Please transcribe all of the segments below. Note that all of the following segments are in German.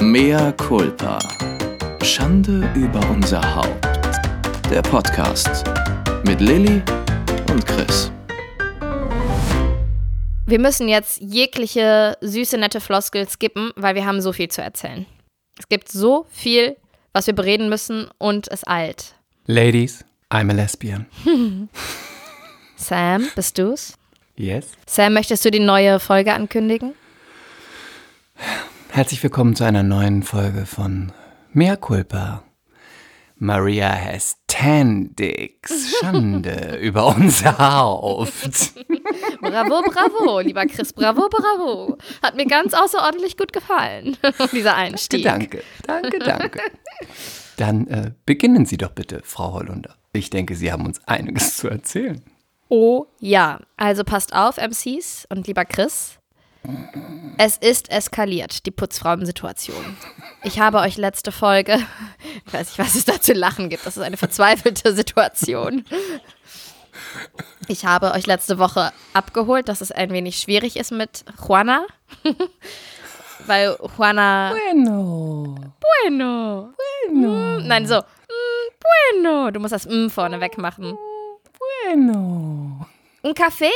Mea culpa. Schande über unser Haupt. Der Podcast mit Lilly und Chris. Wir müssen jetzt jegliche süße, nette Floskel skippen, weil wir haben so viel zu erzählen. Es gibt so viel, was wir bereden müssen und es eilt. Ladies, I'm a lesbian. Sam, bist du's? Yes. Sam, möchtest du die neue Folge ankündigen? Herzlich willkommen zu einer neuen Folge von Mea Culpa. Maria has ten dicks. Schande über unser Haupt. Bravo, bravo, lieber Chris, bravo, bravo. Hat mir ganz außerordentlich gut gefallen, dieser Einstieg. Danke, danke, danke. Dann äh, beginnen Sie doch bitte, Frau Hollunder. Ich denke, Sie haben uns einiges zu erzählen. Oh ja, also passt auf, MCs und lieber Chris. Es ist eskaliert, die Putzfrauen-Situation. Ich habe euch letzte Folge, ich weiß nicht, was es da zu lachen gibt, das ist eine verzweifelte Situation. Ich habe euch letzte Woche abgeholt, dass es ein wenig schwierig ist mit Juana. Weil Juana. Bueno. Bueno. Bueno. Nein, so. mm, Bueno. Du musst das mm vorne wegmachen. Bueno. Ein Kaffee?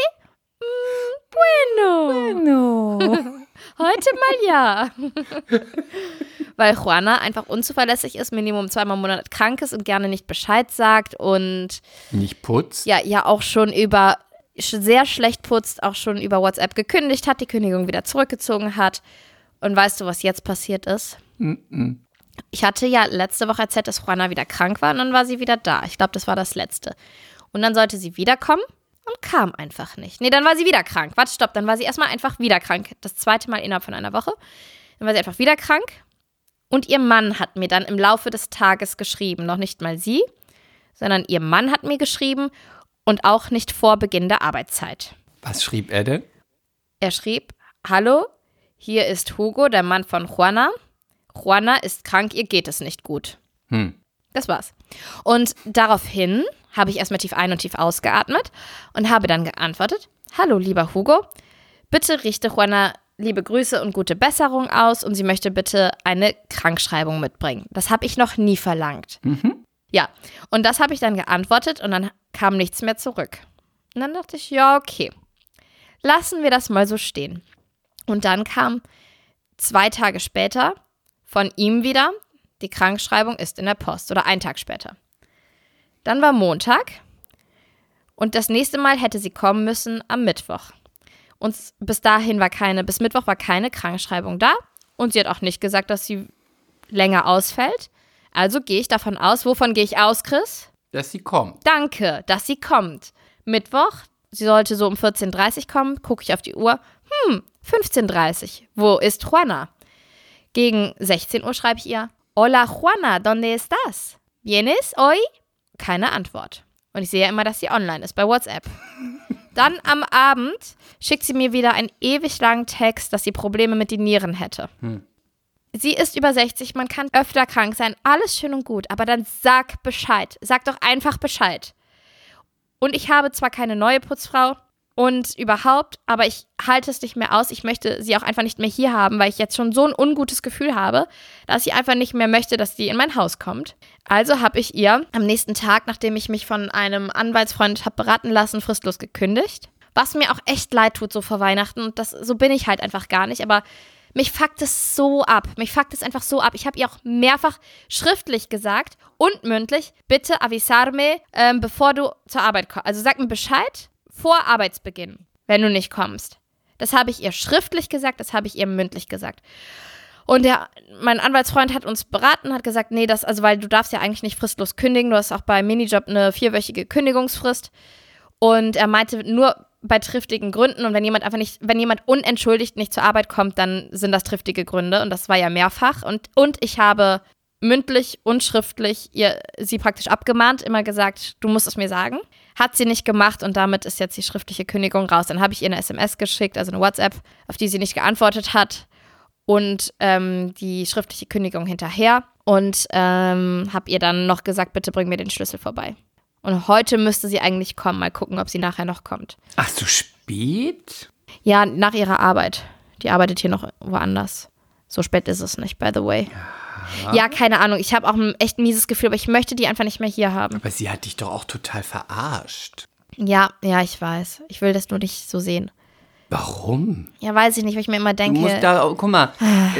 Mm, Bueno. Bueno. Heute mal ja. Weil Juana einfach unzuverlässig ist, Minimum zweimal im Monat krank ist und gerne nicht Bescheid sagt und Nicht Putz? ja, ja auch schon über sehr schlecht putzt, auch schon über WhatsApp gekündigt hat, die Kündigung wieder zurückgezogen hat. Und weißt du, was jetzt passiert ist? Ich hatte ja letzte Woche erzählt, dass Juana wieder krank war und dann war sie wieder da. Ich glaube, das war das letzte. Und dann sollte sie wiederkommen und kam einfach nicht. Nee, dann war sie wieder krank. Warte, stopp, dann war sie erstmal einfach wieder krank. Das zweite Mal innerhalb von einer Woche. Dann war sie einfach wieder krank. Und ihr Mann hat mir dann im Laufe des Tages geschrieben. Noch nicht mal sie, sondern ihr Mann hat mir geschrieben und auch nicht vor Beginn der Arbeitszeit. Was schrieb er denn? Er schrieb: Hallo, hier ist Hugo, der Mann von Juana. Juana ist krank, ihr geht es nicht gut. Hm. Das war's. Und daraufhin habe ich erstmal tief ein und tief ausgeatmet und habe dann geantwortet: Hallo, lieber Hugo, bitte richte Juana liebe Grüße und gute Besserung aus und sie möchte bitte eine Krankschreibung mitbringen. Das habe ich noch nie verlangt. Ja, und das habe ich dann geantwortet und dann kam nichts mehr zurück. Und dann dachte ich, ja, okay. Lassen wir das mal so stehen. Und dann kam zwei Tage später von ihm wieder, die Krankschreibung ist in der Post oder einen Tag später. Dann war Montag und das nächste Mal hätte sie kommen müssen am Mittwoch. Und bis dahin war keine, bis Mittwoch war keine Krankschreibung da und sie hat auch nicht gesagt, dass sie länger ausfällt. Also gehe ich davon aus, wovon gehe ich aus, Chris? Dass sie kommt. Danke, dass sie kommt. Mittwoch, sie sollte so um 14.30 Uhr kommen, gucke ich auf die Uhr. Hm, 15.30 Uhr. Wo ist Juana? Gegen 16 Uhr schreibe ich ihr, Hola Juana, ¿dónde estás? ¿Vienes hoy? Keine Antwort. Und ich sehe ja immer, dass sie online ist bei WhatsApp. Dann am Abend schickt sie mir wieder einen ewig langen Text, dass sie Probleme mit den Nieren hätte. Sie ist über 60, man kann öfter krank sein, alles schön und gut, aber dann sag Bescheid. Sag doch einfach Bescheid. Und ich habe zwar keine neue Putzfrau und überhaupt, aber ich halte es nicht mehr aus. Ich möchte sie auch einfach nicht mehr hier haben, weil ich jetzt schon so ein ungutes Gefühl habe, dass ich einfach nicht mehr möchte, dass sie in mein Haus kommt. Also habe ich ihr am nächsten Tag, nachdem ich mich von einem Anwaltsfreund habe beraten lassen, fristlos gekündigt. Was mir auch echt leid tut, so vor Weihnachten. Und das, so bin ich halt einfach gar nicht. Aber mich fuckt es so ab. Mich fuckt es einfach so ab. Ich habe ihr auch mehrfach schriftlich gesagt und mündlich, bitte avisarme, ähm, bevor du zur Arbeit kommst. Also sag mir Bescheid vor Arbeitsbeginn, wenn du nicht kommst. Das habe ich ihr schriftlich gesagt, das habe ich ihr mündlich gesagt. Und der, mein Anwaltsfreund hat uns beraten, hat gesagt, nee, das, also weil du darfst ja eigentlich nicht fristlos kündigen, du hast auch bei Minijob eine vierwöchige Kündigungsfrist. Und er meinte, nur bei triftigen Gründen und wenn jemand einfach nicht, wenn jemand unentschuldigt nicht zur Arbeit kommt, dann sind das triftige Gründe und das war ja mehrfach und, und ich habe mündlich und schriftlich ihr, sie praktisch abgemahnt, immer gesagt, du musst es mir sagen. Hat sie nicht gemacht und damit ist jetzt die schriftliche Kündigung raus. Dann habe ich ihr eine SMS geschickt, also eine WhatsApp, auf die sie nicht geantwortet hat und ähm, die schriftliche Kündigung hinterher und ähm, habe ihr dann noch gesagt, bitte bring mir den Schlüssel vorbei. Und heute müsste sie eigentlich kommen. Mal gucken, ob sie nachher noch kommt. Ach, so spät? Ja, nach ihrer Arbeit. Die arbeitet hier noch woanders. So spät ist es nicht, by the way. Ja, keine Ahnung. Ich habe auch ein echt mieses Gefühl, aber ich möchte die einfach nicht mehr hier haben. Aber sie hat dich doch auch total verarscht. Ja, ja, ich weiß. Ich will das nur nicht so sehen. Warum? Ja, weiß ich nicht, weil ich mir immer Du denke. musst da, oh, guck mal,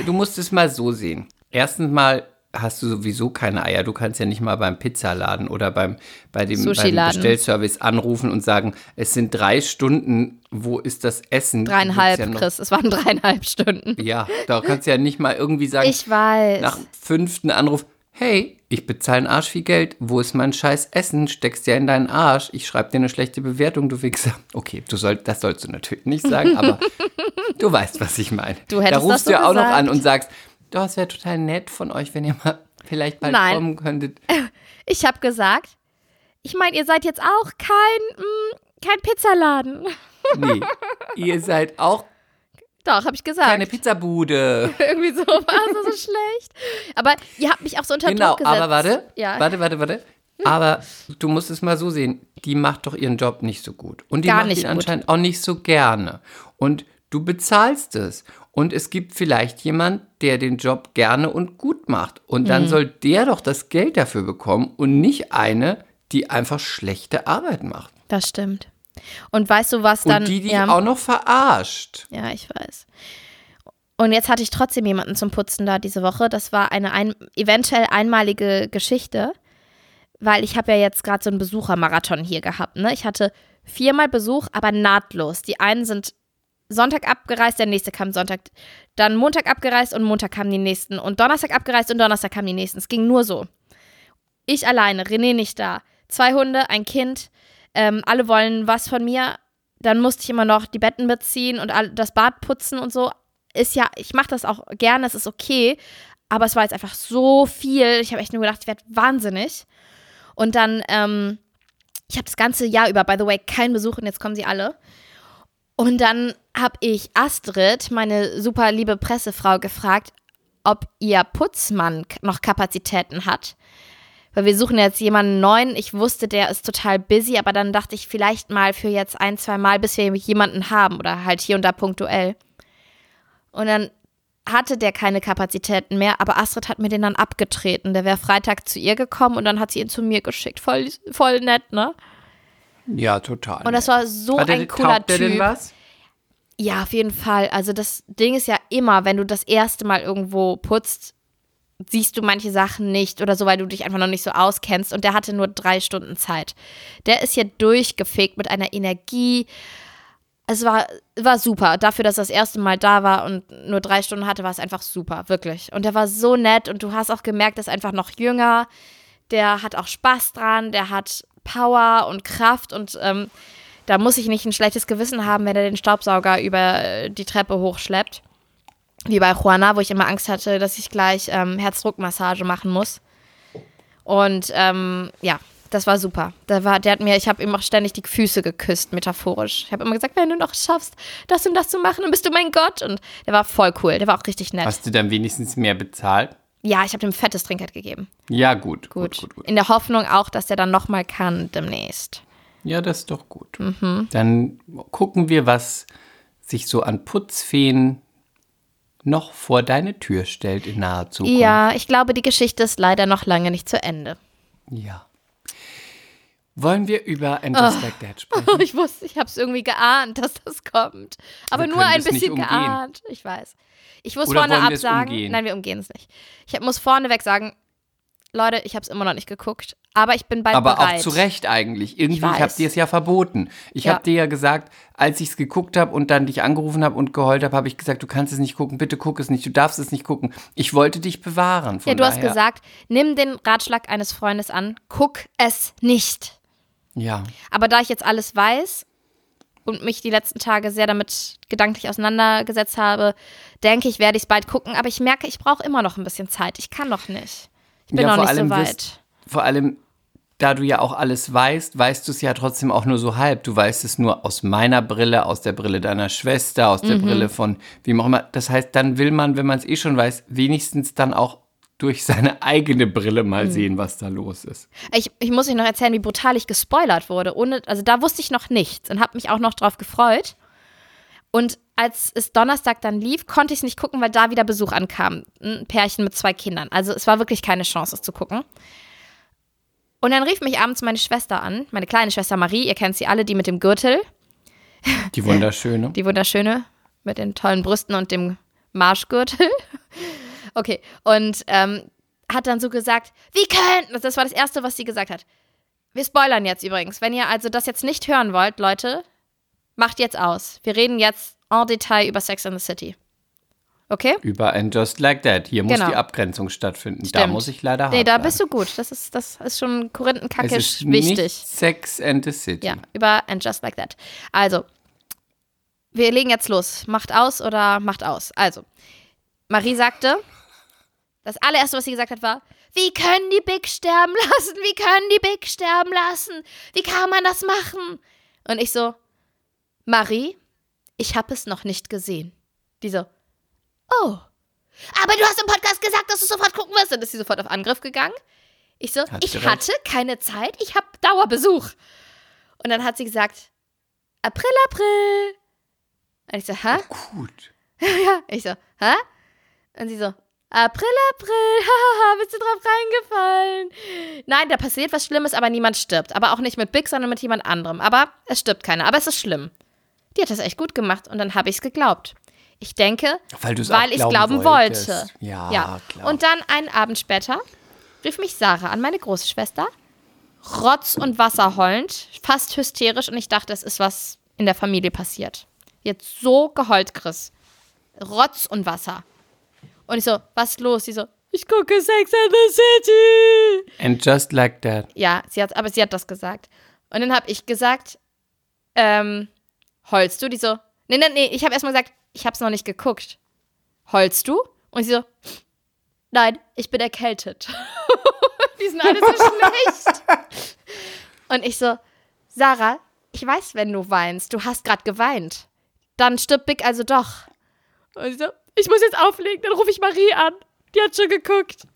du musst es mal so sehen. Erstens mal hast du sowieso keine Eier. Du kannst ja nicht mal beim Pizzaladen oder beim, bei dem, beim. Bestellservice anrufen und sagen, es sind drei Stunden, wo ist das Essen? dreieinhalb, ja, noch- Chris. Es waren dreieinhalb Stunden. ja, da kannst du ja nicht mal irgendwie sagen, Ich weiß. nach fünften Anruf, hey, ich bezahle einen Arsch viel Geld, wo ist mein scheiß Essen? Steckst ja in deinen Arsch, ich schreibe dir eine schlechte Bewertung, du Wichser. Okay, du soll, das sollst du natürlich nicht sagen, aber du weißt, was ich meine. Du hättest da rufst das so du ja auch noch gesagt. an und sagst, doch, es wäre total nett von euch, wenn ihr mal vielleicht bald Nein. kommen könntet. Ich habe gesagt, ich meine, ihr seid jetzt auch kein, mm, kein Pizzaladen. Nee, ihr seid auch Doch, habe ich gesagt. keine Pizzabude. Irgendwie so war es so schlecht. Aber ihr habt mich auch so unter Genau, Druck gesetzt. aber warte, Ja. warte, warte, warte. Aber du musst es mal so sehen, die macht doch ihren Job nicht so gut. Und die Gar macht ihn anscheinend auch nicht so gerne. Und du bezahlst es. Und es gibt vielleicht jemand, der den Job gerne und gut macht. Und Mhm. dann soll der doch das Geld dafür bekommen und nicht eine, die einfach schlechte Arbeit macht. Das stimmt. Und weißt du, was dann. und die, die ja, auch noch verarscht. ja, ich weiß. Und jetzt hatte ich trotzdem jemanden zum Putzen da diese Woche. Das war eine ein, eventuell einmalige Geschichte, weil ich habe ja jetzt gerade so einen Besuchermarathon hier gehabt. Ne? Ich hatte viermal Besuch, aber nahtlos. Die einen sind Sonntag abgereist, der nächste kam Sonntag, dann Montag abgereist und Montag kamen die nächsten und Donnerstag abgereist und Donnerstag kamen die nächsten. Es ging nur so. Ich alleine, René nicht da. Zwei Hunde, ein Kind, ähm, alle wollen was von mir. Dann musste ich immer noch die Betten beziehen und das Bad putzen und so. Ist ja, ich mache das auch gerne, es ist okay. Aber es war jetzt einfach so viel. Ich habe echt nur gedacht, ich werde wahnsinnig. Und dann, ähm, ich habe das ganze Jahr über, by the way, keinen Besuch und jetzt kommen sie alle. Und dann habe ich Astrid, meine super liebe Pressefrau, gefragt, ob ihr Putzmann noch Kapazitäten hat. Weil wir suchen jetzt jemanden neuen. Ich wusste, der ist total busy, aber dann dachte ich vielleicht mal für jetzt ein, zwei Mal, bis wir jemanden haben oder halt hier und da punktuell. Und dann hatte der keine Kapazitäten mehr, aber Astrid hat mir den dann abgetreten. Der wäre Freitag zu ihr gekommen und dann hat sie ihn zu mir geschickt. Voll, voll nett, ne? Ja, total. Und das war so Hat der- ein cooler taugt der Typ. denn was? Ja, auf jeden Fall. Also das Ding ist ja immer, wenn du das erste Mal irgendwo putzt, siehst du manche Sachen nicht oder so, weil du dich einfach noch nicht so auskennst. Und der hatte nur drei Stunden Zeit. Der ist hier durchgefegt mit einer Energie. Es war, war super. Dafür, dass er das erste Mal da war und nur drei Stunden hatte, war es einfach super, wirklich. Und der war so nett und du hast auch gemerkt, er ist einfach noch jünger. Der hat auch Spaß dran, der hat Power und Kraft und ähm, da muss ich nicht ein schlechtes Gewissen haben, wenn er den Staubsauger über äh, die Treppe hochschleppt. Wie bei Juana, wo ich immer Angst hatte, dass ich gleich ähm, Herzdruckmassage machen muss. Und ähm, ja, das war super. Der, war, der hat mir, ich habe ihm auch ständig die Füße geküsst, metaphorisch. Ich habe immer gesagt, wenn du noch schaffst, das und das zu machen, dann bist du mein Gott. Und der war voll cool. Der war auch richtig nett. Hast du dann wenigstens mehr bezahlt? Ja, ich habe dem fettes Trinkgeld gegeben. Ja, gut. Gut. Gut, gut, gut. In der Hoffnung auch, dass der dann nochmal kann demnächst. Ja, das ist doch gut. Mhm. Dann gucken wir, was sich so an Putzfeen noch vor deine Tür stellt in naher Zukunft. Ja, ich glaube, die Geschichte ist leider noch lange nicht zu Ende. Ja. Wollen wir über Just Like That sprechen? Ich wusste, ich habe es irgendwie geahnt, dass das kommt. Aber nur ein bisschen geahnt. Ich weiß. Ich muss Oder vorne absagen. Nein, wir umgehen es nicht. Ich muss vorneweg sagen, Leute, ich habe es immer noch nicht geguckt. Aber ich bin bald Aber bereit. auch zu Recht eigentlich. Irgendwie, ich, weiß. habe dir es ja verboten. Ich Ja. habe dir ja gesagt, als ich es geguckt habe und dann dich angerufen habe und geheult habe, habe ich gesagt, du kannst es nicht gucken, bitte guck es nicht, du darfst es nicht gucken. Ich wollte dich bewahren. Ja, du hast daher- gesagt, nimm den Ratschlag eines Freundes an, guck es nicht. Ja. Aber da ich jetzt alles weiß und mich die letzten Tage sehr damit gedanklich auseinandergesetzt habe, denke ich, werde ich es bald gucken. Aber ich merke, ich brauche immer noch ein bisschen Zeit. Ich kann noch nicht. Ich bin Ja, noch nicht so weit. wirst- Vor allem, da du ja auch alles weißt, weißt du es ja trotzdem auch nur so halb. Du weißt es nur aus meiner Brille, aus der Brille deiner Schwester, aus Mhm. der Brille von wem auch immer. Das heißt, dann will man, wenn man es eh schon weiß, wenigstens dann auch durch seine eigene Brille mal Mhm. sehen, was da los ist. Ich, ich muss euch noch erzählen, wie brutal ich gespoilert wurde. Ohne, also da wusste ich noch nichts und habe mich auch noch drauf gefreut. Und als es Donnerstag dann lief, konnte ich es nicht gucken, weil da wieder Besuch ankam. Ein Pärchen mit zwei Kindern. Also es war wirklich keine Chance, es zu gucken. Und dann rief mich abends meine Schwester an, meine kleine Schwester Marie, ihr kennt sie alle, die mit dem Gürtel, Die wunderschöne. die wunderschöne, mit den tollen Brüsten und dem Marschgürtel. Okay, und ähm, hat dann so gesagt, wie könnt, das war das Erste, was sie gesagt hat. Wir spoilern jetzt übrigens. Wenn ihr also das jetzt nicht hören wollt, Leute, macht jetzt aus. Wir reden jetzt en Detail über Sex in the City. Okay? Über And Just Like That. Hier muss Genau. die Abgrenzung stattfinden. Da Stimmt. muss ich leider Nee, hart da bleiben. bist du gut. Das ist, das ist schon Korinthenkackisch wichtig. Nicht Sex and the City. Ja, über And Just Like That. Also, wir legen jetzt los. Macht aus oder macht aus. Also, Marie sagte, das allererste, was sie gesagt hat, war, wie können die Big sterben lassen? Wie können die Big sterben lassen? Wie kann man das machen? Und ich so, Marie, ich habe es noch nicht gesehen. Die so, oh. Aber du hast im Podcast gesagt, dass du sofort gucken wirst. Dann ist sie sofort auf Angriff gegangen. Ich so, Hat ich recht. hatte keine Zeit, ich habe Dauerbesuch. Und dann hat sie gesagt, April, April. Und ich so, hä? Gut. Ja, ich so, hä? Und sie so, April, April, hahaha, bist du drauf reingefallen? Nein, da passiert was Schlimmes, aber niemand stirbt. Aber auch nicht mit Big, sondern mit jemand anderem. Aber es stirbt keiner, aber es ist schlimm. Die hat das echt gut gemacht und dann habe ich es geglaubt. Ich denke, Weil weil ich glauben glauben wolltest. wollte. Ja, klar. Und dann einen Abend später rief mich Sarah an, meine große Schwester, Rotz und Wasser heulend, fast hysterisch und ich dachte, es ist was in der Familie passiert. Jetzt so geheult, Chris. Rotz und Wasser. Und ich so, was ist los? Sie so, ich gucke Sex and the City. And Just Like That. Ja, sie hat, aber sie hat das gesagt. Und dann habe ich gesagt, ähm, heulst du? Die so, nee, nee, nee, ich habe erstmal gesagt, ich habe es noch nicht geguckt. Heulst du? Und sie so, nein, ich bin erkältet. die sind alle so schlecht. Und ich so, Sarah, ich weiß, wenn du weinst, du hast gerade geweint. Dann stirbt Big also doch. Und sie so, ich muss jetzt auflegen, dann rufe ich Marie an. Die hat schon geguckt.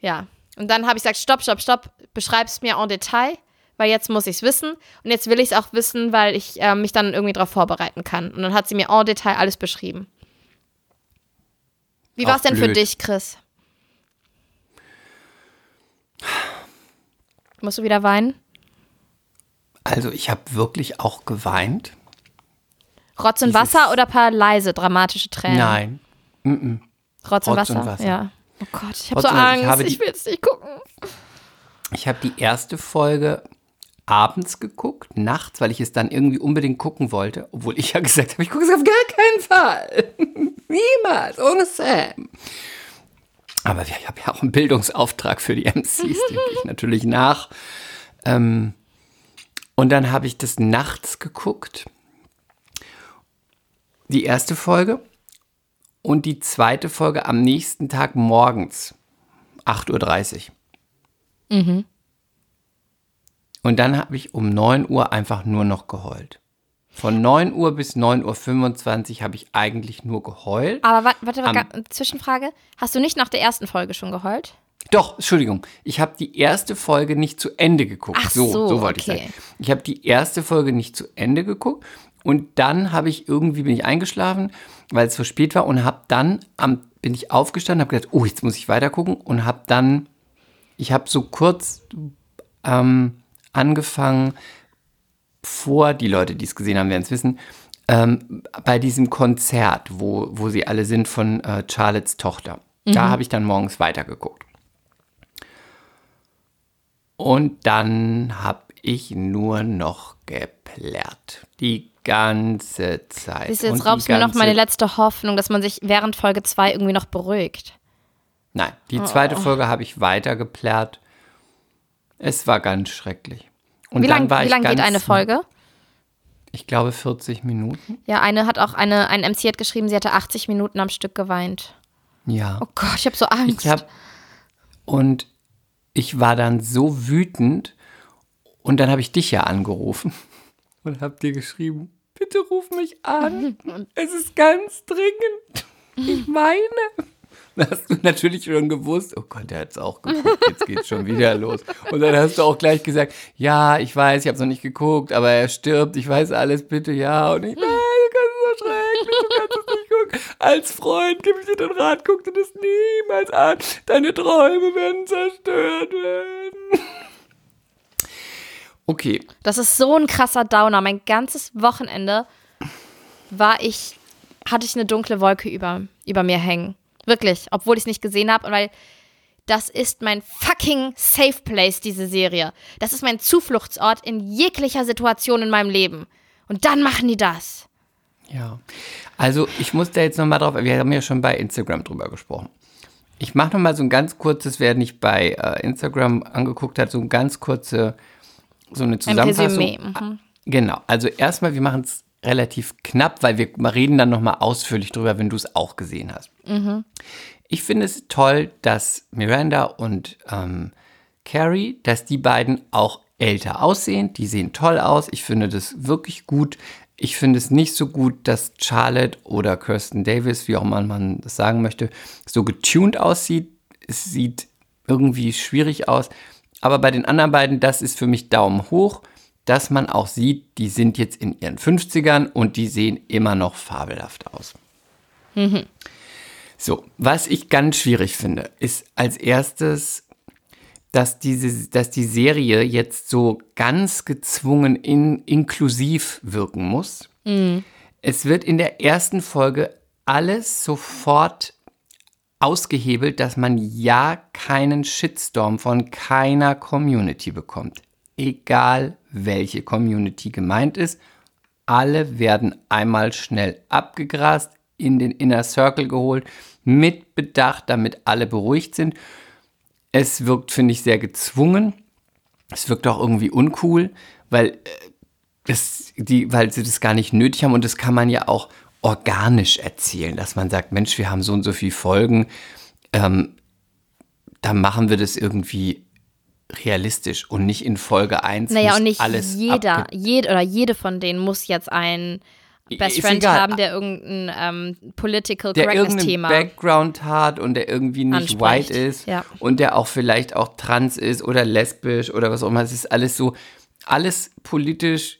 Ja. Und dann habe ich gesagt, stopp, stopp, stopp, beschreib's mir en Detail, weil jetzt muss ich es wissen. Und jetzt will ich es auch wissen, weil ich äh, mich dann irgendwie darauf vorbereiten kann. Und dann hat sie mir en Detail alles beschrieben. Wie war es denn für dich, Chris? Musst du wieder weinen? Also ich habe wirklich auch geweint. Rotz und Wasser oder paar leise, dramatische Tränen? Nein. Rotz und Rotz Wasser? und Wasser. Ja. Oh Gott, ich habe so. Ich Angst. Ich, die- will es nicht gucken. Ich habe die erste Folge abends geguckt, nachts, weil ich es dann irgendwie unbedingt gucken wollte, obwohl ich ja gesagt habe, ich gucke es auf gar keinen Fall. Niemals, ohne Sam. Aber ich habe ja auch einen Bildungsauftrag für die MCs, den gehe ich natürlich nach. Ähm, und dann habe ich das nachts geguckt. Die erste Folge und die zweite Folge am nächsten Tag morgens, 8.30 Uhr. Und dann habe ich um 9 Uhr einfach nur noch geheult. Von 9 Uhr bis 9.25 Uhr habe ich eigentlich nur geheult. Aber warte, warte, Am- warte Zwischenfrage. Hast du nicht nach der ersten Folge schon geheult? Doch, Entschuldigung, ich habe die erste Folge nicht zu Ende geguckt. Ach so, so, so wollte okay. ich sagen. Ich habe die erste Folge nicht zu Ende geguckt und dann habe ich irgendwie bin ich eingeschlafen, weil es so spät war und habe dann am bin ich aufgestanden, habe gedacht, oh, jetzt muss ich weiter gucken und habe dann ich habe so kurz ähm, angefangen vor die Leute, die es gesehen haben, werden es wissen. Ähm, bei diesem Konzert, wo, wo sie alle sind von äh, Charlottes Tochter. Da habe ich dann morgens weitergeguckt. Und dann habe ich nur noch geplärrt. Die ganze Zeit. Siehst du, jetzt raubst du mir noch meine letzte Hoffnung, dass man sich während Folge 2 irgendwie noch beruhigt. Nein, die zweite Oh. Folge habe ich weiter geplärrt. Es war ganz schrecklich. Und Wie dann lang, geht eine Folge? Ich glaube 40 Minuten. Ja, eine hat auch eine, ein MC hat geschrieben, sie hatte 80 Minuten am Stück geweint. Ja. Oh Gott, ich habe so Angst. Ich habe und ich war dann so wütend und dann habe ich dich ja angerufen und habe dir geschrieben, bitte ruf mich an. Es ist ganz dringend. Ich meine. Da hast du natürlich schon gewusst, oh Gott, der hat es auch geguckt, jetzt geht's schon wieder los. Und dann hast du auch gleich gesagt, ja, ich weiß, ich habe es noch nicht geguckt, aber er stirbt, ich weiß alles, bitte, ja. Und ich, nein, das ist so als Freund gebe ich dir den Rat, guck dir das niemals an. Deine Träume werden zerstört werden. Okay, Das ist so ein krasser Downer. Mein ganzes Wochenende war ich, hatte ich eine dunkle Wolke über, über mir hängen. Wirklich, obwohl ich es nicht gesehen habe. Und weil das ist mein fucking Safe Place, diese Serie. Das ist mein Zufluchtsort in jeglicher Situation in meinem Leben. Und dann machen die das. Ja, also ich muss da jetzt nochmal drauf, wir haben ja schon bei Instagram drüber gesprochen. Ich mache nochmal so ein ganz kurzes, wer nicht bei äh, Instagram angeguckt hat, so ein ganz kurze, so eine Ein Zusammenfassung. Resümee. Mhm. Genau, also erstmal, wir machen es relativ knapp, weil wir reden dann nochmal ausführlich drüber, wenn du es auch gesehen hast. Ich finde es toll, dass Miranda und ähm, Carrie, dass die beiden auch älter aussehen. Die sehen toll aus. Ich finde das wirklich gut. Ich finde es nicht so gut, dass Charlotte oder Kirsten Davis, wie auch immer man das sagen möchte, so getuned aussieht. Es sieht irgendwie schwierig aus. Aber bei den anderen beiden, das ist für mich Daumen hoch, dass man auch sieht, die sind jetzt in ihren 50ern und die sehen immer noch fabelhaft aus. So, was ich ganz schwierig finde, ist als erstes, dass, diese, dass die Serie jetzt so ganz gezwungen in, inklusiv wirken muss. Es wird in der ersten Folge alles sofort ausgehebelt, dass man ja keinen Shitstorm von keiner Community bekommt. Egal welche Community gemeint ist, alle werden einmal schnell abgegrast, in den Inner Circle geholt, mit Bedacht, damit alle beruhigt sind. Es wirkt, finde ich, sehr gezwungen. Es wirkt auch irgendwie uncool, weil, äh, das, die, weil sie das gar nicht nötig haben und das kann man ja auch organisch erzählen, dass man sagt, Mensch, wir haben so und so viele Folgen, ähm, dann machen wir das irgendwie realistisch und nicht in Folge 1 Naja, und nicht alles jeder, jed oder jede von denen muss jetzt einen Best Ist Friend egal. haben, der irgendein ähm, Political der irgendeinen Correctness-Thema. Background hat und der irgendwie nicht anspricht. white ist Ja. und der auch vielleicht auch trans ist oder lesbisch oder was auch immer. Es ist alles so, alles politisch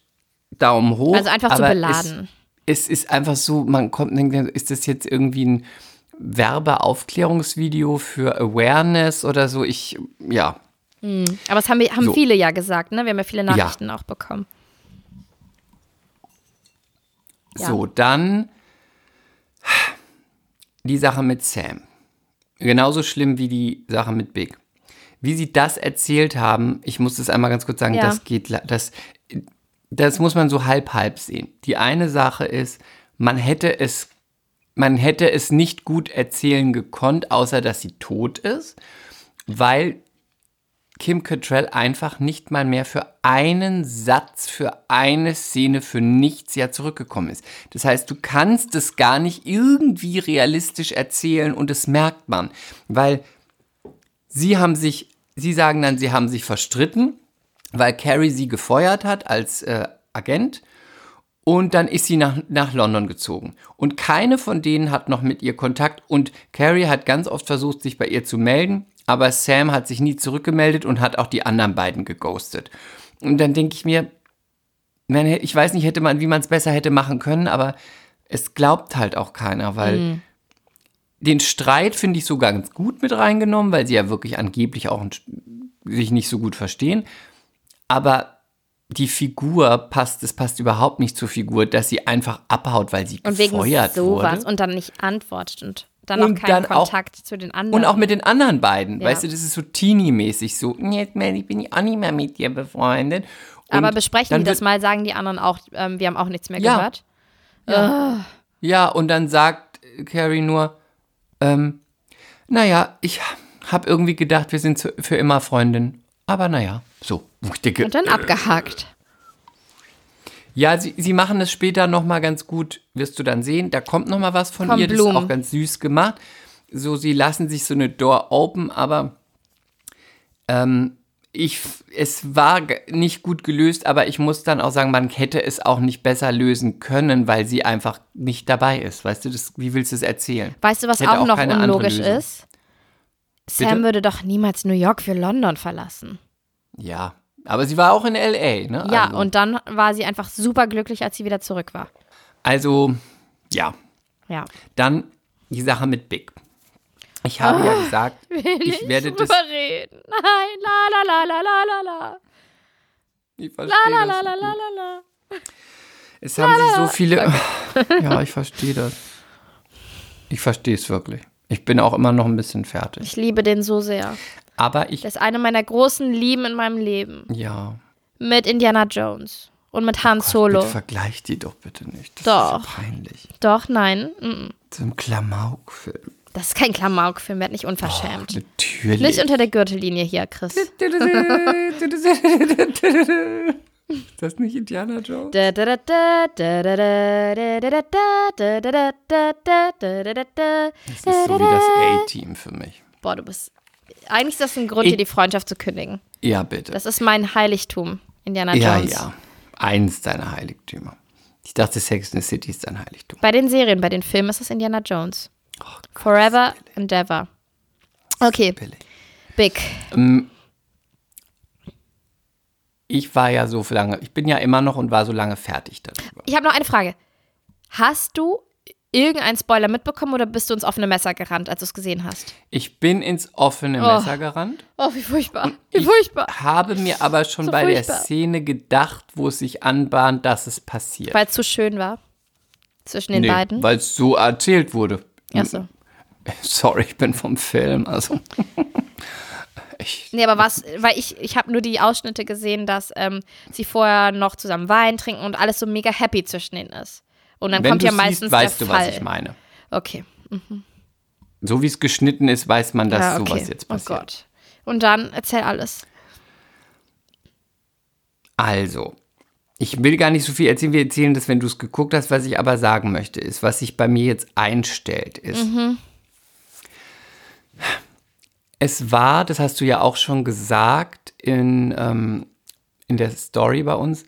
Daumen hoch. Also einfach zu beladen. Es, es ist einfach so, man kommt, und denkt, ist das jetzt irgendwie ein Werbeaufklärungsvideo für Awareness oder so? Ich, ja, Aber das haben, haben So. viele ja gesagt, ne? Wir haben ja viele Nachrichten auch bekommen. Ja. So, dann die Sache mit Sam. Genauso schlimm wie die Sache mit Big. Wie sie das erzählt haben, ich muss das einmal ganz kurz sagen, Ja. das geht, das, das muss man so halb-halb sehen. Die eine Sache ist, man hätte es, man hätte es nicht gut erzählen gekonnt, außer dass sie tot ist, weil Kim Cattrall einfach nicht mal mehr für einen Satz, für eine Szene, für nichts ja zurückgekommen ist. Das heißt, du kannst es gar nicht irgendwie realistisch erzählen und das merkt man, weil sie haben sich, sie sagen dann, sie haben sich verstritten, weil Carrie sie gefeuert hat als äh, Agent und dann ist sie nach, nach London gezogen. Und keine von denen hat noch mit ihr Kontakt. Und Carrie hat ganz oft versucht, sich bei ihr zu melden. Aber Sam hat sich nie zurückgemeldet und hat auch die anderen beiden geghostet. Und dann denke ich mir, ich weiß nicht, hätte man, wie man es besser hätte machen können, aber es glaubt halt auch keiner, weil den Streit finde ich sogar ganz gut mit reingenommen, weil sie ja wirklich angeblich auch sich nicht so gut verstehen. Aber die Figur passt, es passt überhaupt nicht zur Figur, dass sie einfach abhaut, weil sie Und wegen gefeuert sowas wurde. und dann nicht antwortet und dann Und auch keinen dann auch- Kontakt zu den anderen. Und auch mit den anderen beiden. Ja. Weißt du, das ist so teeny-mäßig so, jetzt ich bin auch nicht mehr mit dir befreundet. Und Aber besprechen die das mal, sagen die anderen auch, ähm, wir haben auch nichts mehr Ja. gehört. Ja, und dann sagt Carrie nur, ähm, naja, ich habe irgendwie gedacht, wir sind für immer Freundin. Aber naja, so. Wo ich denke, Und dann abgehakt. Ja, sie, sie machen es später nochmal ganz gut, wirst du dann sehen. Da kommt nochmal was von Kommen ihr, das Blumen. ist auch ganz süß gemacht. So, sie lassen sich so eine Door open, aber ähm, ich, es war nicht gut gelöst, aber ich muss dann auch sagen, man hätte es auch nicht besser lösen können, weil sie einfach nicht dabei ist. Weißt du, das, wie willst du es erzählen? Weißt du, was auch auch noch unlogisch ist? Sam Bitte? würde doch niemals New York für London verlassen. Ja, aber sie war auch in L.A., ne? Ja, also, und dann war sie einfach super glücklich, als sie wieder zurück war. Also, ja, Ja. Dann die Sache mit Big. Ich habe ja gesagt, ich werde das. reden. Nein, la la la la la la la. Ich La verstehe la das la la nicht. la la la. Es haben sich so viele. Ja, ich verstehe das. Ich verstehe es wirklich. Ich bin auch immer noch ein bisschen fertig. Ich liebe den so sehr. Aber ich. Das ist eine meiner großen Lieben in meinem Leben. Ja. Mit Indiana Jones und mit Han oh Gott, Solo. Bitte vergleich die doch bitte nicht. Das doch. ist peinlich. Doch, nein. Zum Klamauk-Film. Das ist kein Klamauk-Film, werd nicht unverschämt. Oh, natürlich. Nicht unter der Gürtellinie hier, Chris. Ist das nicht Indiana Jones? Das ist so wie das A-Team für mich. Boah, du bist eigentlich ist das ein Grund, Ich- dir die Freundschaft zu kündigen. Ja, bitte. Das ist mein Heiligtum, Indiana ja, Jones. ja. Eins deiner Heiligtümer. Ich dachte, Sex in the City ist dein Heiligtum. Bei den Serien, bei den Filmen ist es Indiana Jones. Forever and ever. Okay, Billig. Big. Ich war ja so lange, ich bin ja immer noch und war so lange fertig darüber. Ich habe noch eine Frage. Hast du irgendeinen Spoiler mitbekommen oder bist du ins offene Messer gerannt, als du es gesehen hast? Ich bin ins offene Oh. Messer gerannt. Oh, wie furchtbar. Wie Ich furchtbar. habe mir aber schon So bei der furchtbar. Szene gedacht, wo es sich anbahnt, dass es passiert. Weil es zu schön war. Zwischen den beiden. Weil es so erzählt wurde. Achso. Sorry, ich bin vom Film. Also. ich, Nee, aber was, weil ich, ich habe nur die Ausschnitte gesehen, dass ähm, sie vorher noch zusammen Wein trinken und alles so mega happy zwischen denen ist. Und dann wenn kommt ja meistens siehst, weißt der du, Fall. was ich meine. Okay. So wie es geschnitten ist, weiß man, dass ja, okay. sowas jetzt passiert. Oh Gott. Und dann erzähl alles. Also, ich will gar nicht so viel erzählen. Wir erzählen das, wenn du es geguckt hast. Was ich aber sagen möchte, ist, was sich bei mir jetzt einstellt, ist. Es war, das hast du ja auch schon gesagt in, ähm, in der Story bei uns,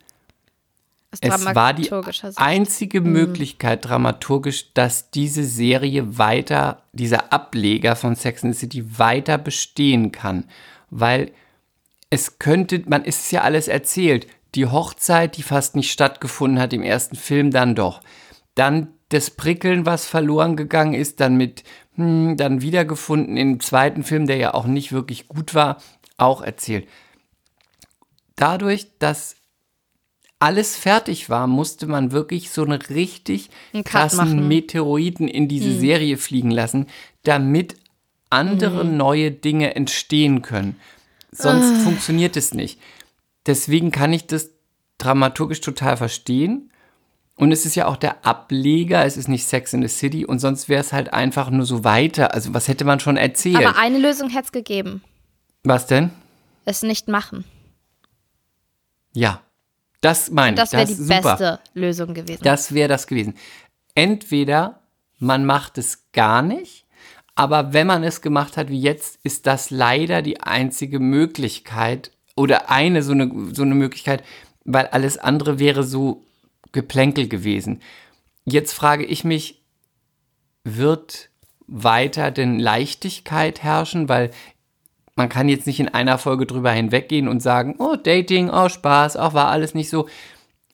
es war die einzige Möglichkeit dramaturgisch, dass diese Serie weiter, dieser Ableger von Sex and the City weiter bestehen kann. Weil es könnte, man ist es ja alles erzählt. Die Hochzeit, die fast nicht stattgefunden hat im ersten Film, dann doch. Dann das Prickeln, was verloren gegangen ist, dann mit, hm, dann wiedergefunden im zweiten Film, der ja auch nicht wirklich gut war, auch erzählt. Dadurch, dass alles fertig war, musste man wirklich so eine richtig Einen Cut krassen machen. Meteoriten in diese Serie fliegen lassen, damit andere neue Dinge entstehen können. Sonst funktioniert es nicht. Deswegen kann ich das dramaturgisch total verstehen. Und es ist ja auch der Ableger, es ist nicht Sex in the City und sonst wäre es halt einfach nur so weiter. Also was hätte man schon erzählt? Aber eine Lösung hätte es gegeben. was denn? Es nicht machen. Ja, das meine ich. Das wäre die super. beste Lösung gewesen. Das wäre das gewesen. Entweder man macht es gar nicht, aber wenn man es gemacht hat wie jetzt, ist das leider die einzige Möglichkeit oder eine so eine, so eine Möglichkeit, weil alles andere wäre so Geplänkel gewesen. Jetzt frage ich mich, wird weiter denn Leichtigkeit herrschen, weil man kann jetzt nicht in einer Folge drüber hinweggehen und sagen, oh, Dating, oh, Spaß, auch war alles nicht so.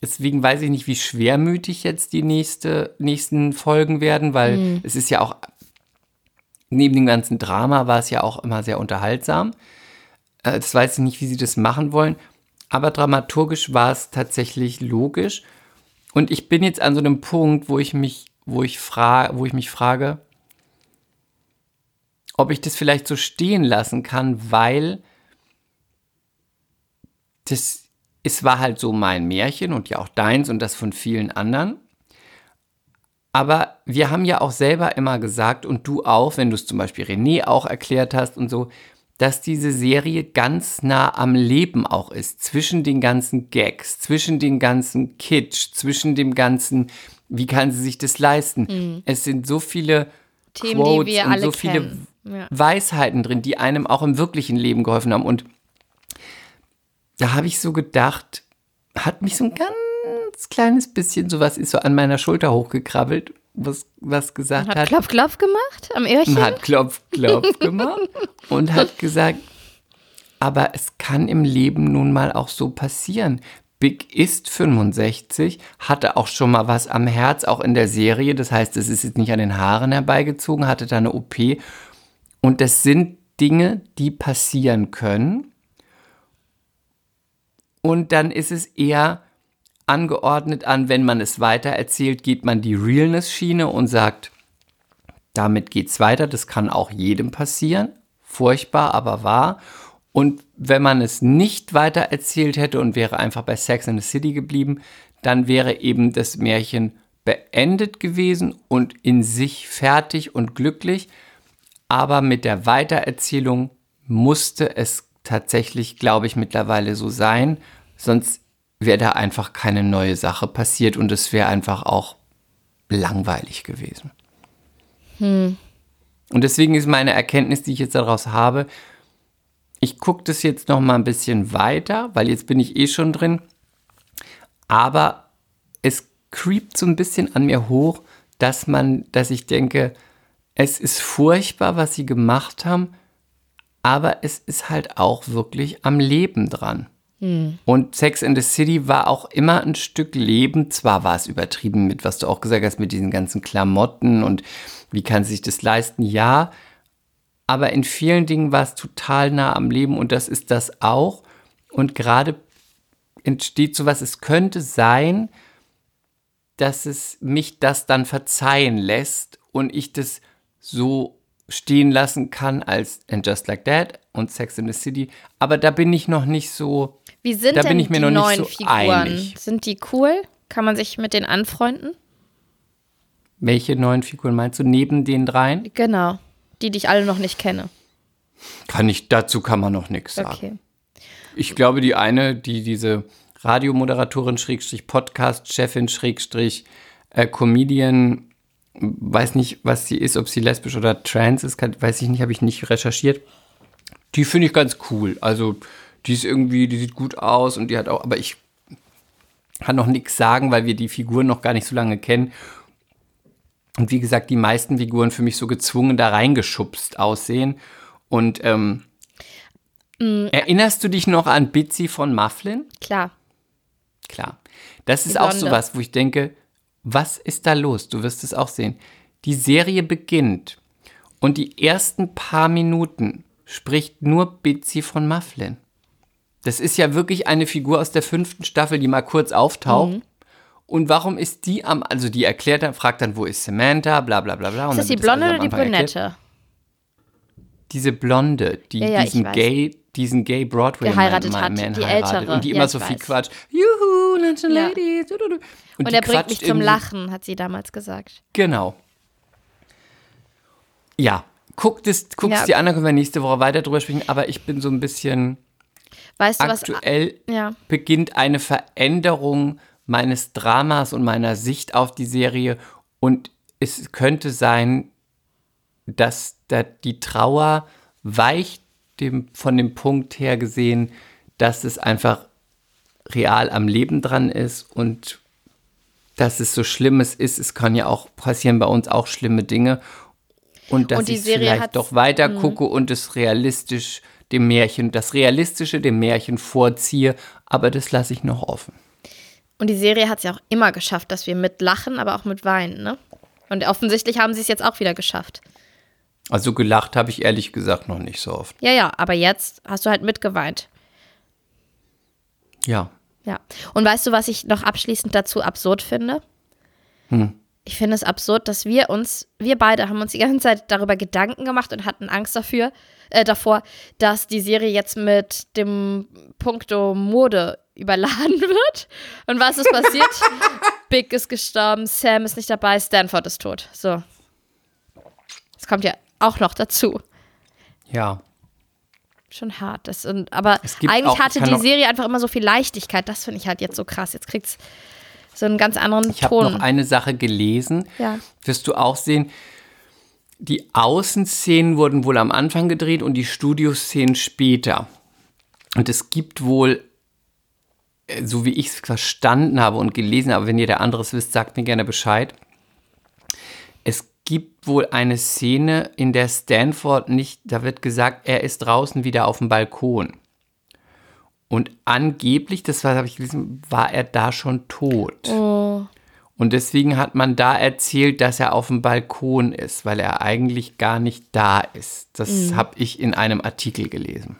Deswegen weiß ich nicht, wie schwermütig jetzt die nächste, nächsten Folgen werden, weil es ist ja auch, neben dem ganzen Drama war es ja auch immer sehr unterhaltsam. Äh, Das weiß ich nicht, wie sie das machen wollen. Aber dramaturgisch war es tatsächlich logisch. Und ich bin jetzt an so einem Punkt, wo ich mich, wo ich fra wo ich mich frage, ob ich das vielleicht so stehen lassen kann, weil das, es war halt so mein Märchen und ja auch deins und das von vielen anderen. Aber wir haben ja auch selber immer gesagt und du auch, wenn du es zum Beispiel René auch erklärt hast und so, dass diese Serie ganz nah am Leben auch ist, zwischen den ganzen Gags, zwischen den ganzen Kitsch, zwischen dem ganzen, wie kann sie sich das leisten? Es sind so viele Mhm. Themen, die Quotes wir und alle so viele kennen. Ja. Weisheiten drin, die einem auch im wirklichen Leben geholfen haben. Und da habe ich so gedacht, hat mich so ein ganz kleines bisschen, sowas ist so an meiner Schulter hochgekrabbelt, was, was gesagt Hat hat, Klopf, Klopf gemacht am Öhrchen? hat Klopf, Klopf gemacht und hat gesagt, aber es kann im Leben nun mal auch so passieren. Big ist 65, hatte auch schon mal was am Herz, auch in der Serie. Das heißt, es ist jetzt nicht an den Haaren herbeigezogen, hatte da eine OP. Und das sind Dinge, die passieren können. Und dann ist es eher angeordnet an, wenn man es weiter erzählt, geht man die Realness-Schiene und sagt, damit geht's weiter. Das kann auch jedem passieren. Furchtbar, aber wahr. Und wenn man es nicht weiter erzählt hätte und wäre einfach bei Sex in the City geblieben, dann wäre eben das Märchen beendet gewesen und in sich fertig und glücklich. Aber mit der Weitererzählung musste es tatsächlich, glaube ich, mittlerweile so sein. Sonst wäre da einfach keine neue Sache passiert und es wäre einfach auch langweilig gewesen. Hm. Und deswegen ist meine Erkenntnis, die ich jetzt daraus habe, ich gucke das jetzt noch mal ein bisschen weiter, weil jetzt bin ich eh schon drin. Aber es creept so ein bisschen an mir hoch, dass man, dass ich denke, es ist furchtbar, was sie gemacht haben, aber es ist halt auch wirklich am Leben dran. Hm. Und Sex in the City war auch immer ein Stück Leben. Zwar war es übertrieben mit, was du auch gesagt hast, mit diesen ganzen Klamotten und wie kann sich das leisten? Ja, aber in vielen Dingen war es total nah am Leben und das ist das auch. Und gerade entsteht sowas, es könnte sein, dass es mich das dann verzeihen lässt und ich das so stehen lassen kann als And Just Like That und Sex in the City. Aber da bin ich noch nicht so. Wie sind da denn bin ich mir die noch neuen nicht so Figuren? einig. Sind die cool? Kann man sich mit denen anfreunden? Welche neuen Figuren meinst du? Neben den dreien? Genau. Die, die ich alle noch nicht kenne. Kann ich, dazu kann man noch nichts sagen. Okay. Ich glaube, die eine, die diese Radiomoderatorin, Schrägstrich Podcast-Chefin, Schrägstrich äh, Comedian, weiß nicht, was sie ist, ob sie lesbisch oder trans ist, kann, weiß ich nicht, habe ich nicht recherchiert. Die finde ich ganz cool. Also, die ist irgendwie, die sieht gut aus und die hat auch, aber ich kann noch nichts sagen, weil wir die Figuren noch gar nicht so lange kennen. Und wie gesagt, die meisten Figuren für mich so gezwungen da reingeschubst aussehen. Und ähm, erinnerst du dich noch an Bitsy von Mufflin? Klar. Klar. Das ist Die auch Blonde. so was, wo ich denke, was ist da los? Du wirst es auch sehen. Die Serie beginnt und die ersten paar Minuten spricht nur Bitsy von Mufflin. Das ist ja wirklich eine Figur aus der fünften Staffel, die mal kurz auftaucht. Mhm. Und warum ist die am, also die erklärt dann, fragt dann, wo ist Samantha, bla bla bla bla. Und Ist das die Blonde am oder die Anfang erklärt. Brünette? Diese Blonde, die Ja, ja, diesen. Gay, diesen Gay Broadway Geheiratet Man, hat, Man die heiratet ältere. und die Ja, immer ich so viel weiß. quatscht. Juhu, Luncheon Ja. Ladies. Und die er bringt mich zum Lachen, hat sie damals gesagt. Genau. Ja, guckt es, guckt Ja. dir an, dann können wir nächste Woche weiter drüber sprechen, aber ich bin so ein bisschen Weißt du was? aktuell Ja. beginnt eine Veränderung meines Dramas und meiner Sicht auf die Serie und es könnte sein, dass da die Trauer weicht dem, von dem Punkt her gesehen, dass es einfach real am Leben dran ist und dass es so Schlimmes ist. Es kann ja auch passieren bei uns auch schlimme Dinge. Und dass Und die ich Serie vielleicht doch weiter gucke und es realistisch dem Märchen, das Realistische dem Märchen vorziehe, aber das lasse ich noch offen. Und die Serie hat es ja auch immer geschafft, dass wir mit lachen, aber auch mit weinen, ne? Und offensichtlich haben sie es jetzt auch wieder geschafft. Also gelacht habe ich ehrlich gesagt noch nicht so oft. Ja, ja, aber jetzt hast du halt mitgeweint. Ja. Ja. Und weißt du, was ich noch abschließend dazu absurd finde? Ich finde es absurd, dass wir uns, wir beide haben uns die ganze Zeit darüber Gedanken gemacht und hatten Angst dafür, äh, davor, dass die Serie jetzt mit dem Punkto Mode überladen wird. Und was ist passiert? Big ist gestorben, Sam ist nicht dabei, Stanford ist tot. So. Das kommt ja auch noch dazu. Ja. Schon hart. Das, und, aber Es eigentlich auch- hatte ich die Serie einfach immer so viel Leichtigkeit. Das finde ich halt jetzt so krass. Jetzt kriegt's so einen ganz anderen Ich habe Ton. noch eine Sache gelesen. Ja. Wirst du auch sehen, die Außenszenen wurden wohl am Anfang gedreht und die Studioszenen später. Und es gibt wohl, äh, so wie ich es verstanden habe und gelesen habe, wenn ihr der anderes wisst, sagt mir gerne Bescheid. Es gibt wohl eine Szene, in der Stanford nicht, da wird gesagt, er ist draußen wieder auf dem Balkon. Und angeblich, das habe ich gelesen, war er da schon tot. Oh. Und deswegen hat man da erzählt, dass er auf dem Balkon ist, weil er eigentlich gar nicht da ist. Das Mhm. habe ich in einem Artikel gelesen.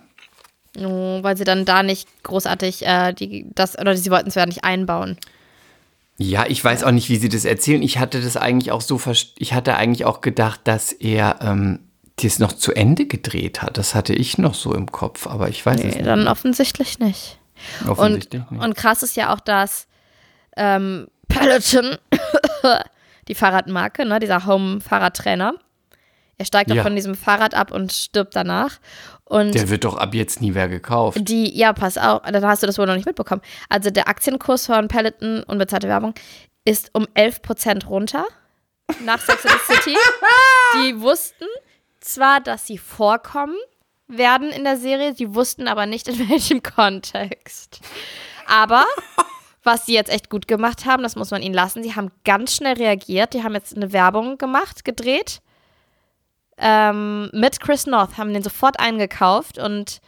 Oh, weil sie dann da nicht großartig äh, die, das, oder sie wollten es ja nicht einbauen. Ja, ich weiß auch nicht, wie sie das erzählen. Ich hatte das eigentlich auch so, ich hatte eigentlich auch gedacht, dass er ähm, das noch zu Ende gedreht hat. Das hatte ich noch so im Kopf, aber ich weiß es Nee, nicht. dann offensichtlich nicht. Und, Offensichtlich nicht. und krass ist ja auch, dass ähm, Peloton, die Fahrradmarke, ne, dieser Home-Fahrradtrainer, er steigt auch Ja. von diesem Fahrrad ab und stirbt danach. Und Der wird doch ab jetzt nie mehr gekauft. die, ja, pass auf, dann hast du das wohl noch nicht mitbekommen. Also der Aktienkurs von Peloton, unbezahlte Werbung, ist um 11% runter nach Sex and the City. Die wussten zwar, dass sie vorkommen werden in der Serie, sie wussten aber nicht, in welchem Kontext. Aber was sie jetzt echt gut gemacht haben, das muss man ihnen lassen, sie haben ganz schnell reagiert. Die haben jetzt eine Werbung gemacht, gedreht. Ähm, mit Chris North, haben den sofort eingekauft und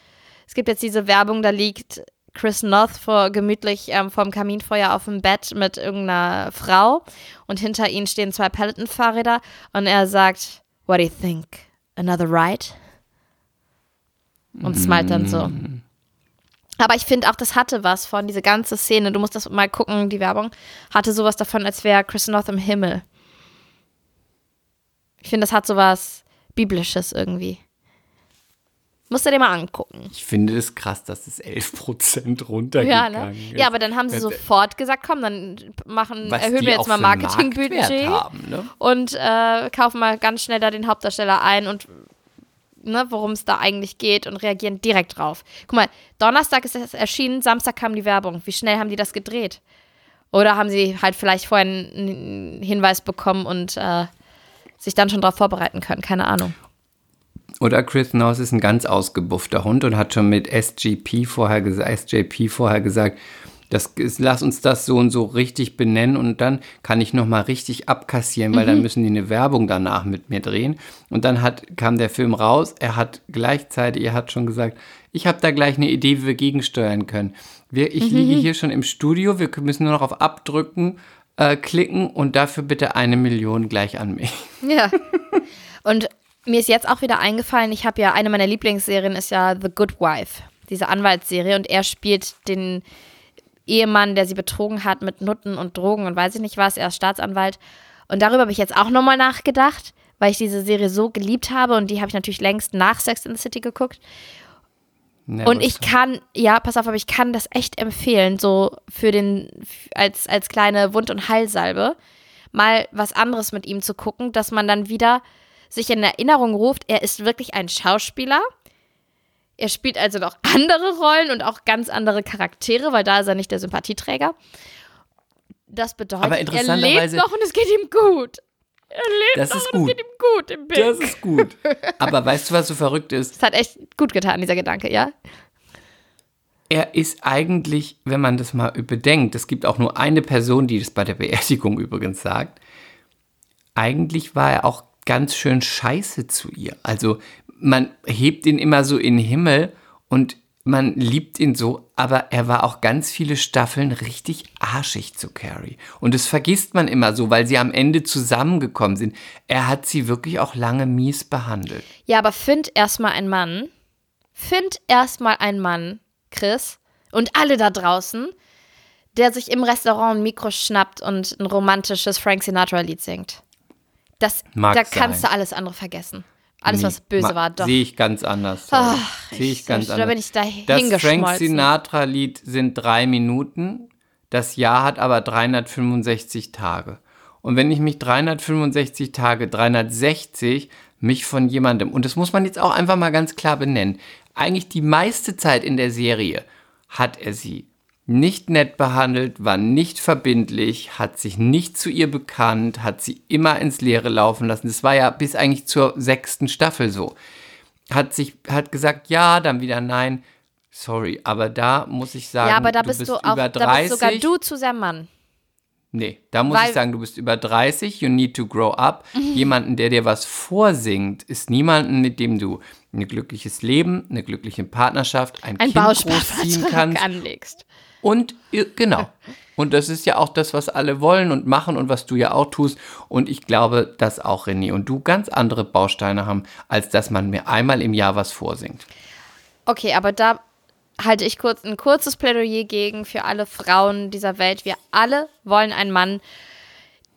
es gibt jetzt diese Werbung, da liegt Chris North vor, gemütlich ähm, vorm Kaminfeuer auf dem Bett mit irgendeiner Frau und hinter ihnen stehen zwei Peloton-Fahrräder und er sagt, What do you think? Another ride? Und smilet dann so. Aber ich finde auch, das hatte was von, diese ganze Szene, du musst das mal gucken, die Werbung, hatte sowas davon, als wäre Chris North im Himmel. Ich finde, das hat sowas Biblisches irgendwie. Musst du dir mal angucken. Ich finde es krass, dass es 11% Ja, runtergegangen ne? ist. ja, aber dann haben sie Das- sofort gesagt, komm, dann machen, Was erhöhen wir jetzt mal Marketingbudget ne? und äh, kaufen mal ganz schnell da den Hauptdarsteller ein und ne, worum es da eigentlich geht und reagieren direkt drauf. Guck mal, Donnerstag ist es erschienen, Samstag kam die Werbung. Wie schnell haben die das gedreht? Oder haben sie halt vielleicht vorher einen Hinweis bekommen und äh, sich dann schon darauf vorbereiten können? Keine Ahnung. Oder Chris North ist ein ganz ausgebuffter Hund und hat schon mit SGP vorher SJP vorher gesagt, das ist, lass uns das so und so richtig benennen und dann kann ich nochmal richtig abkassieren, weil dann müssen die eine Werbung danach mit mir drehen. Und dann hat, kam der Film raus, er hat gleichzeitig, er hat schon gesagt, ich habe da gleich eine Idee, wie wir gegensteuern können. Wir, ich liege hier schon im Studio, wir müssen nur noch auf Abdrücken äh, klicken und dafür bitte eine Million gleich an mich. Ja. Und mir ist jetzt auch wieder eingefallen, ich habe ja, eine meiner Lieblingsserien ist ja The Good Wife, diese Anwaltsserie. Und er spielt den Ehemann, der sie betrogen hat mit Nutten und Drogen und weiß ich nicht was. Er ist Staatsanwalt. Und darüber habe ich jetzt auch nochmal nachgedacht, weil ich diese Serie so geliebt habe. Und die habe ich natürlich längst nach Sex in the City geguckt. Never Und ich kann, ja, pass auf, aber ich kann das echt empfehlen, so für den, als, als kleine Wund- und Heilsalbe, mal was anderes mit ihm zu gucken, dass man dann wieder sich in Erinnerung ruft, er ist wirklich ein Schauspieler. Er spielt also noch andere Rollen und auch ganz andere Charaktere, weil da ist er nicht der Sympathieträger. Das bedeutet, er lebt noch und es geht ihm gut. Er lebt Das noch ist gut. geht ihm gut im Bild. Das ist gut. Aber weißt du, was so verrückt ist? Das hat echt gut getan, dieser Gedanke, ja? Er ist eigentlich, wenn man das mal bedenkt, es gibt auch nur eine Person, die das bei der Beerdigung übrigens sagt, eigentlich war er auch ganz schön scheiße zu ihr. Also man hebt ihn immer so in den Himmel und man liebt ihn so, aber er war auch ganz viele Staffeln richtig arschig zu Carrie. Und das vergisst man immer so, weil sie am Ende zusammengekommen sind. Er hat sie wirklich auch lange mies behandelt. Ja, aber find erstmal einen Mann. Find erstmal einen Mann, Chris, und alle da draußen, der sich im Restaurant ein Mikro schnappt und ein romantisches Frank Sinatra-Lied singt. Das, Mag da sein. kannst du alles andere vergessen. Alles, was böse war, doch. Sehe ich ganz anders. Ach, Sehe ich ich- ganz da anders. bin ich da das Frank. Sinatra-Lied sind drei Minuten. Das Jahr hat aber 365 Tage. Und wenn ich mich 365 Tage, 360 mich von jemandem, und das muss man jetzt auch einfach mal ganz klar benennen, eigentlich die meiste Zeit in der Serie hat er sie nicht nett behandelt, war nicht verbindlich, hat sich nicht zu ihr bekannt, hat sie immer ins Leere laufen lassen. Das war ja bis eigentlich zur sechsten Staffel so. Hat sich, hat gesagt, ja, dann wieder nein. Sorry, aber da muss ich sagen, ja, aber da du bist bist du auch, über da bist 30. sogar du zu sehr Mann. Nee, da muss Weil- ich sagen, du bist über 30, you need to grow up. Mhm. Jemanden, der dir was vorsingt, ist niemanden, mit dem du ein glückliches Leben, eine glückliche Partnerschaft, ein, Ein Kind großziehen kannst. anlegst. Und genau. Und das ist ja auch das, was alle wollen und machen und was du ja auch tust. Und ich glaube, dass auch René und du ganz andere Bausteine haben, als dass man mir einmal im Jahr was vorsingt. Okay, aber da halte ich kurz ein kurzes Plädoyer gegen für alle Frauen dieser Welt. Wir alle wollen einen Mann,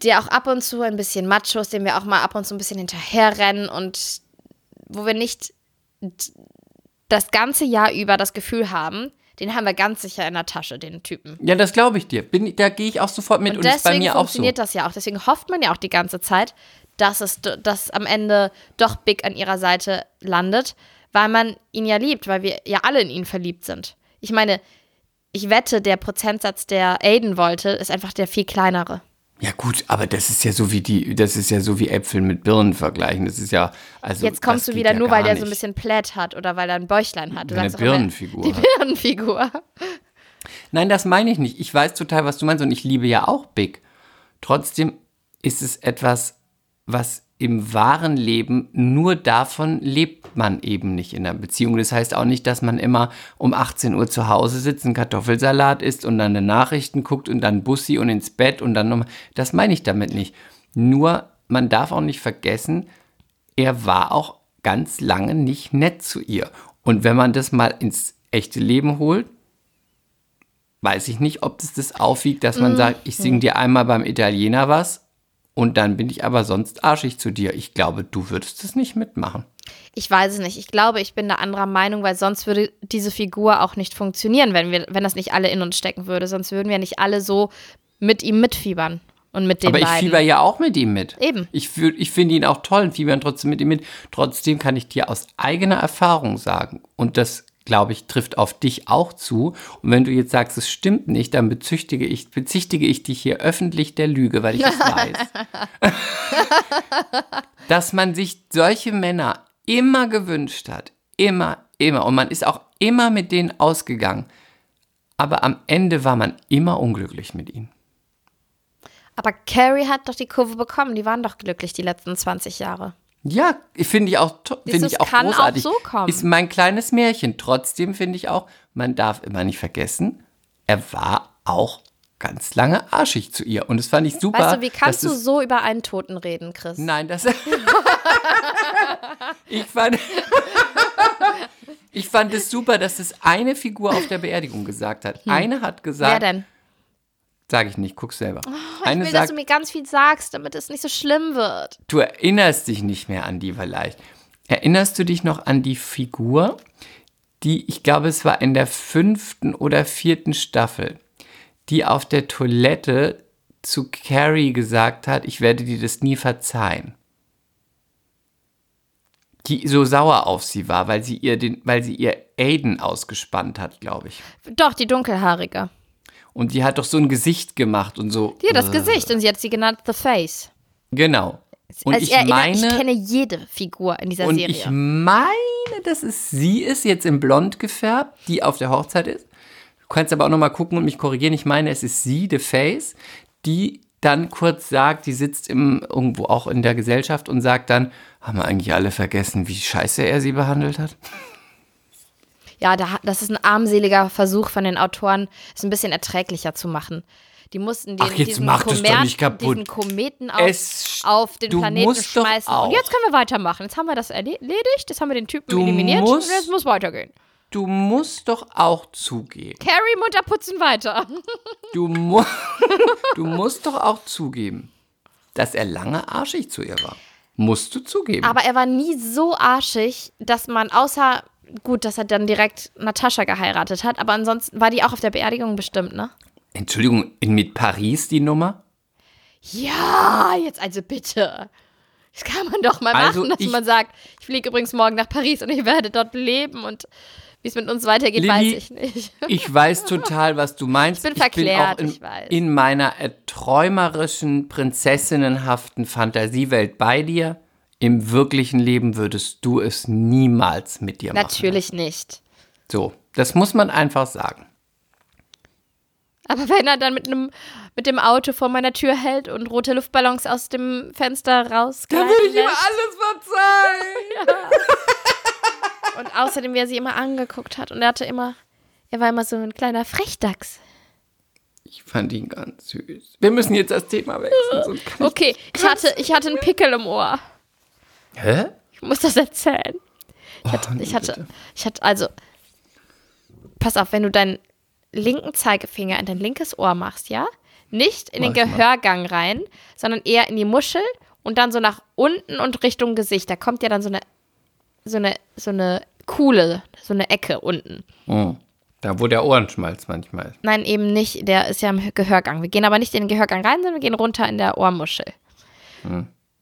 der auch ab und zu ein bisschen macho ist, dem wir auch mal ab und zu ein bisschen hinterherrennen und wo wir nicht das ganze Jahr über das Gefühl haben, den haben wir ganz sicher in der Tasche, den Typen. Ja, das glaube ich dir. Bin, da gehe ich auch sofort mit und, Und ist bei deswegen mir auch so. funktioniert das ja auch. Deswegen hofft man ja auch die ganze Zeit, dass es dass am Ende doch Big an ihrer Seite landet, weil man ihn ja liebt, weil wir ja alle in ihn verliebt sind. Ich meine, ich wette, der Prozentsatz, der Aiden wollte, ist einfach der viel kleinere. Ja gut, aber das ist ja so wie die, das ist ja so wie Äpfel mit Birnen vergleichen. Das ist ja, also Jetzt kommst du wieder ja nur, weil der so ein bisschen Plätt hat oder weil er ein Bäuchlein hat. Du Eine Birnenfigur Die. Birnenfigur. Nein, das meine ich nicht. Ich weiß total, was du meinst und ich liebe ja auch Big. Trotzdem ist es etwas, was im wahren Leben nur davon lebt man eben nicht in einer Beziehung. Das heißt auch nicht, dass man immer um 18 Uhr zu Hause sitzt, einen Kartoffelsalat isst und dann eine Nachrichten guckt und dann Bussi und ins Bett und dann nochmal. Das meine ich damit nicht. Nur, man darf auch nicht vergessen, er war auch ganz lange nicht nett zu ihr. Und wenn man das mal ins echte Leben holt, weiß ich nicht, ob das das aufwiegt, dass man sagt, ich singe dir einmal beim Italiener was und dann bin ich aber sonst arschig zu dir. Ich glaube, du würdest das nicht mitmachen. Ich weiß es nicht. Ich glaube, ich bin da anderer Meinung, weil sonst würde diese Figur auch nicht funktionieren, wenn, wir, wenn das nicht alle in uns stecken würde. Sonst würden wir nicht alle so mit ihm mitfiebern und mit den aber ich beiden. fieber ja auch mit ihm mit. Eben. Ich, ich finde ihn auch toll und fiebern trotzdem mit ihm mit. Trotzdem kann ich dir aus eigener Erfahrung sagen, und das, glaube ich, trifft auf dich auch zu. Und wenn du jetzt sagst, es stimmt nicht, dann bezichtige ich, bezichtige ich dich hier öffentlich der Lüge, weil ich es weiß. Dass man sich solche Männer immer gewünscht hat. Immer, immer. Und man ist auch immer mit denen ausgegangen. Aber am Ende war man immer unglücklich mit ihnen. Aber Carrie hat doch die Kurve bekommen. Die waren doch glücklich die letzten 20 Jahre. Ja, finde ich auch, finde ich auch kann auch großartig. so kommen. Ist mein kleines Märchen. Trotzdem finde ich auch, man darf immer nicht vergessen, er war auch ganz lange arschig zu ihr. Und das fand ich super. Weißt du, wie kannst du so über einen Toten reden, Chris? Nein, das. ich fand. ich fand es super, dass es eine Figur auf der Beerdigung gesagt hat. Eine hat Wer gesagt. denn? Sag ich nicht, guck selber. Ich eine will, dass sagt, du mir ganz viel sagst, damit es nicht so schlimm wird. Du erinnerst dich nicht mehr an die vielleicht. Erinnerst du dich noch an die Figur, die, ich glaube, es war in der fünften oder vierten Staffel, die auf der Toilette zu Carrie gesagt hat, ich werde dir das nie verzeihen. Die so sauer auf sie war, weil sie ihr den, weil sie ihr Aiden ausgespannt hat, glaube ich. Doch, die dunkelhaarige. Und die hat doch so ein Gesicht gemacht und so. Hat das äh, Gesicht und sie hat sie genannt The Face. Genau. Und also ich erinnere- meine, ich kenne jede Figur in dieser Und Serie. ich meine, dass es sie ist, jetzt in blond gefärbt, die auf der Hochzeit ist. Du kannst aber auch nochmal gucken und mich korrigieren. Ich meine, es ist sie, The Face, die dann kurz sagt, die sitzt im, irgendwo auch in der Gesellschaft und sagt dann, haben wir eigentlich alle vergessen, wie scheiße er sie behandelt hat? Ja, da, das ist ein armseliger Versuch von den Autoren, es ein bisschen erträglicher zu machen. Die mussten den, Ach, diesen, kaputt. diesen Kometen auf, Es- auf den Planeten schmeißen. Und jetzt können wir weitermachen. Jetzt haben wir das erle- erledigt, jetzt haben wir den Typen Du eliminiert musst- und jetzt muss weitergehen. Du musst doch auch zugeben. Carrie munter putzen weiter. Du, mu du musst doch auch zugeben, dass er lange arschig zu ihr war. Musst du zugeben. Aber er war nie so arschig, dass man außer, gut, dass er dann direkt Natascha geheiratet hat, aber ansonsten war die auch auf der Beerdigung bestimmt, ne? Entschuldigung, mit Paris die Nummer? Ja, jetzt also bitte. Das kann man doch mal Also machen, dass ich- man sagt, ich fliege übrigens morgen nach Paris und ich werde dort leben und wie es mit uns weitergeht, Lilly, weiß ich nicht. Ich weiß total, was du meinst. Ich bin verklärt, auch in, ich weiß. in meiner träumerischen, prinzessinnenhaften Fantasiewelt bei dir. Im wirklichen Leben würdest du es niemals mit dir machen. Natürlich nicht. So, das muss man einfach sagen. Aber wenn er dann mit einem mit dem Auto vor meiner Tür hält und rote Luftballons aus dem Fenster rausgleiten lässt, alles verzeihen. Und außerdem, wie er sie immer angeguckt hat. Und er hatte immer, er war immer so ein kleiner Frechdachs. Ich fand ihn ganz süß. Wir müssen jetzt das Thema wechseln. ich- Okay, ich hatte, ich hatte einen Pickel im Ohr. Hä? Ich muss das erzählen. Ich hatte, Oh, nee, ich hatte, ich hatte, also, pass auf, wenn du deinen linken Zeigefinger in dein linkes Ohr machst, ja? Nicht in den ich mal. Gehörgang rein, sondern eher in die Muschel und dann so nach unten und Richtung Gesicht. Da kommt ja dann so eine, so eine, so eine Kuhle, so eine Ecke unten. Hm. Da, wo der Ohrenschmalz manchmal ist. Nein, eben nicht, der ist ja im Gehörgang. Wir gehen aber nicht in den Gehörgang rein, sondern wir gehen runter in der Ohrmuschel.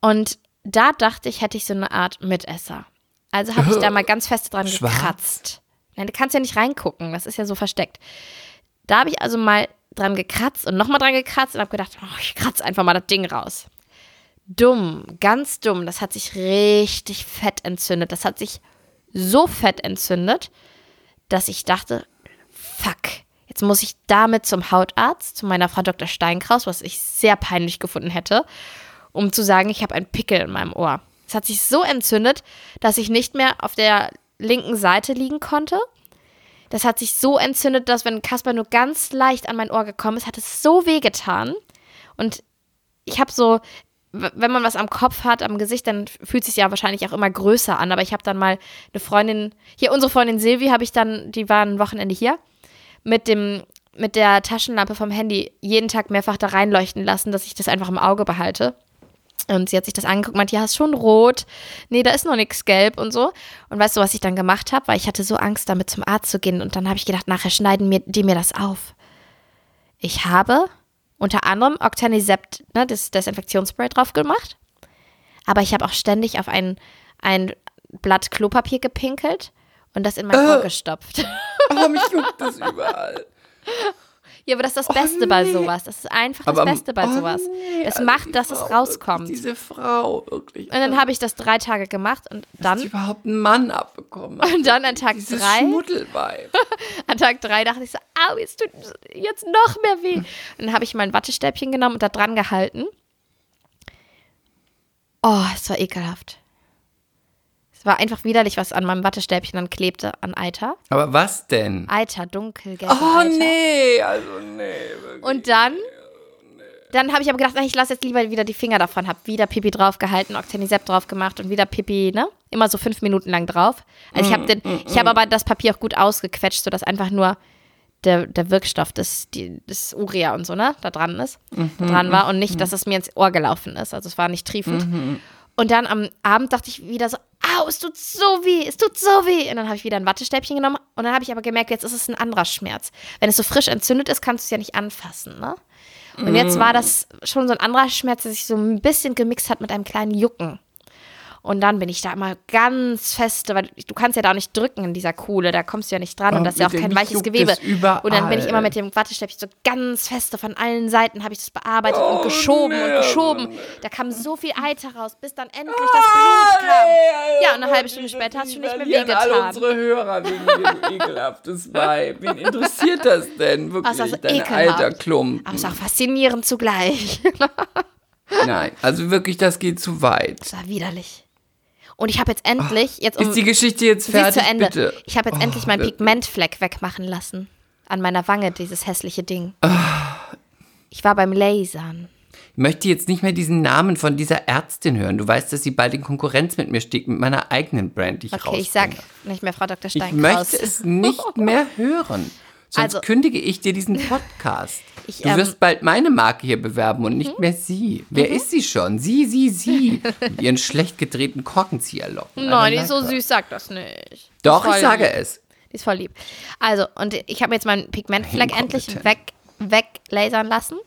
Und da dachte ich, hätte ich so eine Art Mitesser. Also habe ich da mal ganz fest dran Schwarz? gekratzt. Nein, du kannst ja nicht reingucken, das ist ja so versteckt. Da habe ich also mal dran gekratzt und nochmal dran gekratzt und habe gedacht, oh, ich kratze einfach mal das Ding raus. Dumm, ganz dumm. Das hat sich richtig fett entzündet. Das hat sich so fett entzündet, dass ich dachte, fuck, jetzt muss ich damit zum Hautarzt, zu meiner Frau Dr. Steinkraus, was ich sehr peinlich gefunden hätte, um zu sagen, ich habe einen Pickel in meinem Ohr. Es hat sich so entzündet, dass ich nicht mehr auf der linken Seite liegen konnte. Das hat sich so entzündet, dass wenn Kasper nur ganz leicht an mein Ohr gekommen ist, hat es so wehgetan. Und ich habe so, wenn man was am Kopf hat, am Gesicht, dann fühlt es sich ja wahrscheinlich auch immer größer an. Aber ich habe dann mal eine Freundin, hier unsere Freundin Silvi, habe ich dann, die war ein Wochenende hier, mit dem mit der Taschenlampe vom Handy jeden Tag mehrfach da reinleuchten lassen, dass ich das einfach im Auge behalte. Und sie hat sich das angeguckt und meint, ja, ist schon rot. Nee, da ist noch nichts gelb und so. Und weißt du, was ich dann gemacht habe? Weil ich hatte so Angst, damit zum Arzt zu gehen. Und dann habe ich gedacht, nachher schneiden mir, die mir das auf. Ich habe unter anderem Octanisept, ne, das Desinfektionsspray drauf gemacht. Aber ich habe auch ständig auf ein, ein Blatt Klopapier gepinkelt und das in mein Ohr gestopft. Aber mich juckt das überall. Ja, aber das ist das Beste bei sowas. Das ist einfach das Aber- Beste bei oh sowas. nee, es also macht, dass es Frau, rauskommt. wirklich, Diese Frau, wirklich. Und dann habe ich das drei Tage gemacht und Dass die dann, überhaupt einen Mann abbekommen hat. und dann an Tag Dieses drei, Schmuddelweib. an Tag drei dachte ich so, au, jetzt tut jetzt noch mehr weh. Und dann habe ich mein Wattestäbchen genommen und da dran gehalten. Oh, es war ekelhaft. Es war einfach widerlich, was an meinem Wattestäbchen dann klebte, an Eiter. Aber was denn? Eiter, dunkelgelb. Oh Eiter. nee, also nee. Wirklich. Und dann, dann habe ich aber gedacht, ach, ich lasse jetzt lieber wieder die Finger davon. Habe wieder Pipi draufgehalten, Octanisept drauf gemacht und wieder Pipi, ne? Immer so fünf Minuten lang drauf. Also ich habe den, ich habe aber das Papier auch gut ausgequetscht, sodass einfach nur der, der Wirkstoff des, die, des Urea und so, ne, da dran ist, da dran war und nicht, dass es mir ins Ohr gelaufen ist. Also es war nicht triefend. Und dann am Abend dachte ich wieder so, au, es tut so weh, es tut so weh. Und dann habe ich wieder ein Wattestäbchen genommen und dann habe ich aber gemerkt, jetzt ist es ein anderer Schmerz. Wenn es so frisch entzündet ist, kannst du es ja nicht anfassen, ne? Und jetzt war das schon so ein anderer Schmerz, der sich so ein bisschen gemixt hat mit einem kleinen Jucken. Und dann bin ich da immer ganz fest, weil du kannst ja da auch nicht drücken in dieser Kuhle, da kommst du ja nicht dran und Oh, das ist ja auch kein weiches Gewebe. es. Und dann bin ich immer mit dem Wattestäbchen so ganz feste von allen Seiten habe ich das bearbeitet Oh, und geschoben nee, und geschoben. Da kam so viel Eiter raus, bis dann endlich das Blut kam. Ja, und eine halbe Stunde später hast du nicht mehr verlieren alle wehgetan. unsere Hörer wegen dem ekelhaftes Weib. Wen interessiert das denn wirklich? Ist Dein ekelhaft. alter Klumpen. Aber es ist auch faszinierend zugleich. Nein, also wirklich, das geht zu weit. Das war widerlich. Und ich habe jetzt endlich, jetzt um Ist die Geschichte jetzt fertig, zu Ende. bitte? Ich habe jetzt Oh, endlich meinen. Pigmentfleck wegmachen lassen. An meiner Wange, dieses hässliche Ding. Ah. Ich war beim Lasern. Ich möchte jetzt nicht mehr diesen Namen von dieser Ärztin hören. Du weißt, dass sie bald in Konkurrenz mit mir steht, mit meiner eigenen Brand, die ich Okay, ich sag rausbringe. nicht mehr Frau Dr. Ich Steinkraus. möchte es nicht mehr hören. Sonst Also- kündige ich dir diesen Podcast. Ich, du ähm, wirst bald meine Marke hier bewerben und nicht mehr sie. Wer ist sie schon? Sie, sie, sie. Mit ihren schlecht gedrehten Korkenzieherlocken. Nein, die ist so süß, sag das nicht. Doch, ich sage lieb. es. Die ist voll lieb. Also, und ich habe jetzt meinen Pigmentfleck endlich weg, weglasern lassen,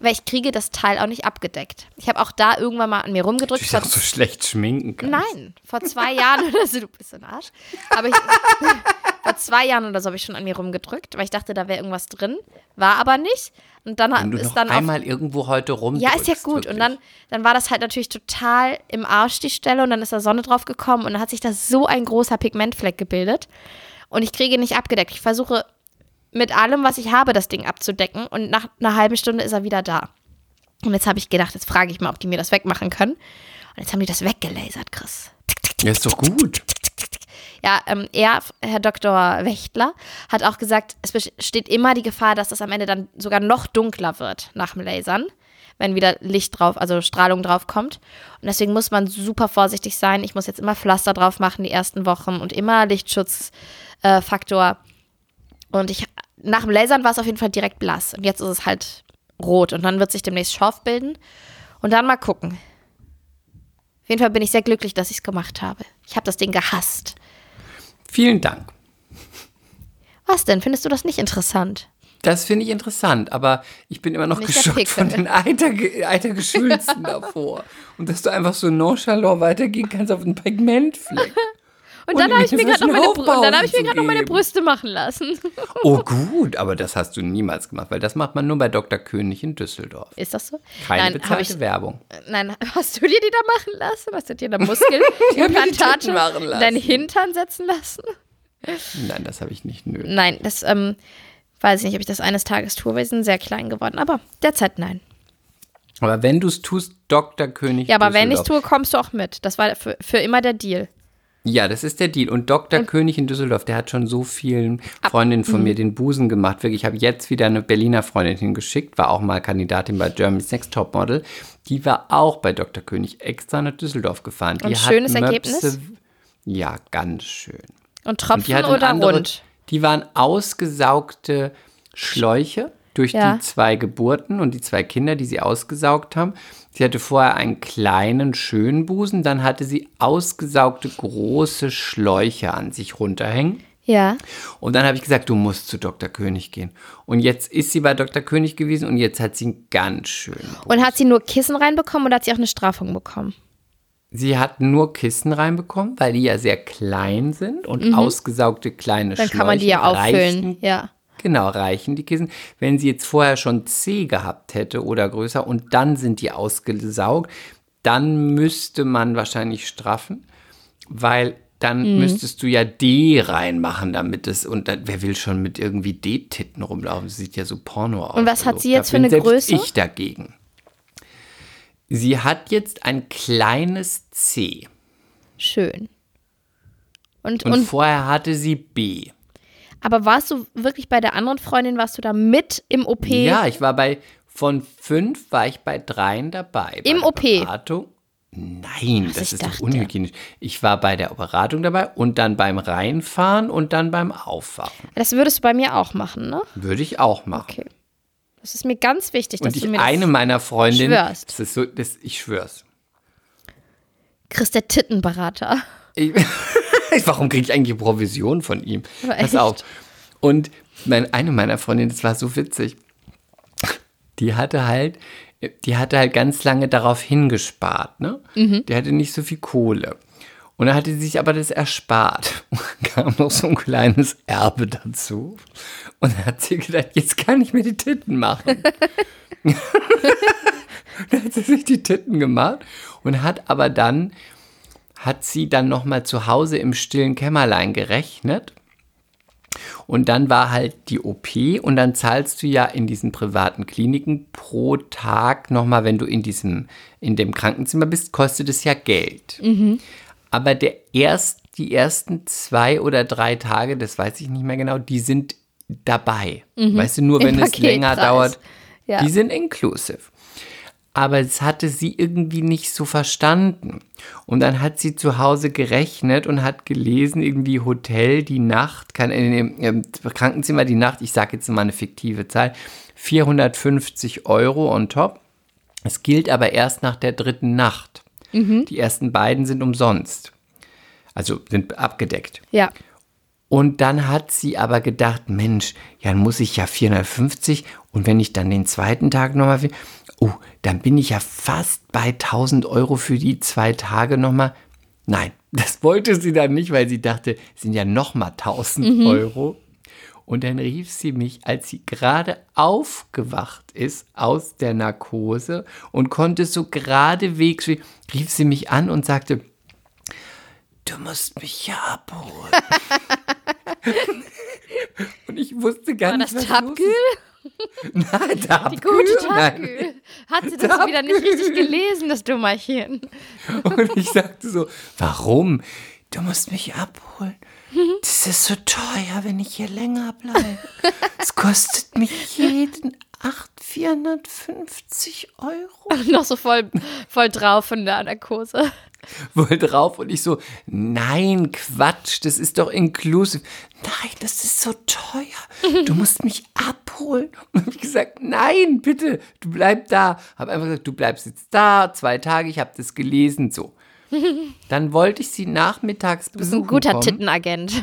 weil ich kriege das Teil auch nicht abgedeckt. Ich habe auch da irgendwann mal an mir rumgedrückt. Du dich auch so schlecht schminken kannst. Nein, vor zwei Jahren oder so, du bist so ein Arsch. Aber ich, vor zwei Jahren oder so habe ich schon an mir rumgedrückt, weil ich dachte, da wäre irgendwas drin. War aber nicht. Und dann Wenn du ist noch dann auf, einmal irgendwo heute rum Ja, ist ja gut. Und dann, dann war das halt natürlich total im Arsch, die Stelle. Und dann ist da Sonne drauf gekommen und dann hat sich da so ein großer Pigmentfleck gebildet. Und ich kriege ihn nicht abgedeckt. Ich versuche mit allem, was ich habe, das Ding abzudecken. Und nach einer halben Stunde ist er wieder da. Und jetzt habe ich gedacht, jetzt frage ich mal, ob die mir das wegmachen können. Und jetzt haben die das weggelasert, Chris. Ja, ist doch gut. Ja, ähm, er, Herr Dr. Wächtler, hat auch gesagt, es besteht immer die Gefahr, dass es am Ende dann sogar noch dunkler wird nach dem Lasern, wenn wieder Licht drauf, also Strahlung drauf kommt. Und deswegen muss man super vorsichtig sein. Ich muss jetzt immer Pflaster drauf machen die ersten Wochen und immer Lichtschutzfaktor. Äh, und ich, nach dem Lasern war es auf jeden Fall direkt blass. Und jetzt ist es halt rot. Und dann wird sich demnächst Schorf bilden. Und dann mal gucken. Auf jeden Fall bin ich sehr glücklich, dass ich es gemacht habe. Ich habe das Ding gehasst. Vielen Dank. Was denn? Findest du das nicht interessant? Das finde ich interessant, aber ich bin immer noch Nicht geschockt von den Eiterge Eitergeschwülsten davor. Und dass du einfach so nonchalant weitergehen kannst auf einen Pigmentfleck. Und dann habe ich mir gerade noch, meine, hab ich mir noch meine. Brüste machen lassen. Oh gut, aber das hast du niemals gemacht, weil das macht man nur bei Dr. König in Düsseldorf. Ist das so? Keine Nein, bezahlte ich. Werbung. Nein, hast du dir die da machen lassen? Hast du dir da in lassen. deinen Hintern setzen lassen? Nein, das habe ich nicht nötig. Nein, das ähm, weiß ich nicht, ob ich das eines Tages tue. Wir sind sehr klein geworden, aber derzeit nein. Aber wenn du es tust, Dr. König Ja, aber wenn ich es tue, kommst du auch mit. Das war für, für immer der Deal. Ja, das ist der Deal. Und Dr. König in Düsseldorf, der hat schon so vielen Freundinnen von Mhm. mir den Busen gemacht. Wirklich, ich habe jetzt wieder eine Berliner Freundin hingeschickt, war auch mal Kandidatin bei Germany's Next Topmodel. Die war auch bei Dr. König extra nach Düsseldorf gefahren. Die Und schönes Ergebnis? Ja, ganz schön. Und Und Tropfen eine oder andere- rund? Die waren ausgesaugte Schläuche durch Ja. die zwei Geburten und die zwei Kinder, die sie ausgesaugt haben. Sie hatte vorher einen kleinen, schönen Busen, dann hatte sie ausgesaugte große Schläuche an sich runterhängen. Ja. Und dann habe ich gesagt, du musst zu Dr. König gehen. Und jetzt ist sie bei Dr. König gewesen und jetzt hat sie einen ganz schönen Busen. Und hat sie nur Kissen reinbekommen oder hat sie auch eine Strafung bekommen? Sie hat nur Kissen reinbekommen, weil die ja sehr klein sind und ausgesaugte kleine Mhm. Dann Schläuche kann man die ja auffüllen. Ja. Genau, reichen die Kissen. Wenn sie jetzt vorher schon C gehabt hätte oder größer und dann sind die ausgesaugt, dann müsste man wahrscheinlich straffen, weil dann Mhm. müsstest du ja D reinmachen, damit es, und dann, wer will schon mit irgendwie D-Titten rumlaufen? Das sieht ja so porno aus. Und was hat sie da jetzt für eine Größe? Ich dagegen. Sie hat jetzt ein kleines C Schön. Und, und, und, vorher hatte sie B. aber warst du wirklich bei der anderen Freundin, warst du da mit im OP? Ja, ich war bei, von fünf war ich bei dreien dabei. Bei Im der OP? Beratung. Nein, Was das ich ist dachte. doch unhygienisch. Ich war bei der Beratung dabei und dann beim Reinfahren und dann beim Aufwachen. Das würdest du bei mir auch machen, ne? Würde ich auch machen. Okay. Das ist mir ganz wichtig, dass Und du ich, mir eine das meiner Freundinnen, schwörst. das ist so, das, ich schwör's. Chris, der Tittenberater. Ich, warum kriege ich eigentlich Provision von ihm? Aber Pass echt? auf. Und mein, eine meiner Freundinnen, das war so witzig, die hatte halt, die hatte halt ganz lange darauf hingespart, ne? Mhm. Die hatte nicht so viel Kohle. Und dann hatte sie sich aber das erspart. Und dann kam noch so ein kleines Erbe dazu. Und dann hat sie gedacht, jetzt kann ich mir die Titten machen. dann hat sie sich die Titten gemacht und hat aber dann, hat sie dann nochmal zu Hause im stillen Kämmerlein gerechnet. Und dann war halt die OP und dann zahlst du ja in diesen privaten Kliniken pro Tag nochmal, wenn du in diesem, in dem Krankenzimmer bist, kostet es ja Geld. Aber der erst, die ersten zwei oder drei Tage, das weiß ich nicht mehr genau, die sind dabei. Weißt du, nur wenn es länger dauert, Ja. die sind inclusive. Aber es hatte sie irgendwie nicht so verstanden. Und dann hat sie zu Hause gerechnet und hat gelesen, irgendwie Hotel die Nacht, kann in dem Krankenzimmer die Nacht, ich sage jetzt mal eine fiktive Zahl, 450 Euro on top. Es gilt aber erst nach der dritten Nacht. Die ersten beiden sind umsonst. Also sind abgedeckt. Ja. Und dann hat sie aber gedacht, Mensch, ja, dann muss ich ja 450 und wenn ich dann den zweiten Tag nochmal, will- oh, dann bin ich ja fast bei 1000 Euro für die zwei Tage nochmal. Nein, das wollte sie dann nicht, weil sie dachte, es sind ja nochmal 1000 Euro. Und dann rief sie mich, als sie gerade aufgewacht ist aus der Narkose und konnte so geradewegs, rief sie mich an und sagte, du musst mich hier abholen. und ich wusste gar War nicht, das was ist. Nein, Tabgül. Die gute Nein. Tabgül. Hat sie das wieder nicht richtig gelesen, das Dummerchen? Und ich sagte so, warum? Du musst mich abholen. Es ist so teuer, wenn ich hier länger bleibe. es kostet mich jeden 8, 450 Euro. Noch so voll, voll drauf von der Narkose. Wohl drauf und ich so, nein, Quatsch, das ist doch inklusive. Nein, das ist so teuer. Du musst mich abholen. Und ich gesagt, nein, bitte, du bleib da. Hab einfach gesagt, du bleibst jetzt da, zwei Tage, ich habe das gelesen, so. Dann wollte ich sie nachmittags Du bist ein besuchen guter kommen. Tittenagent.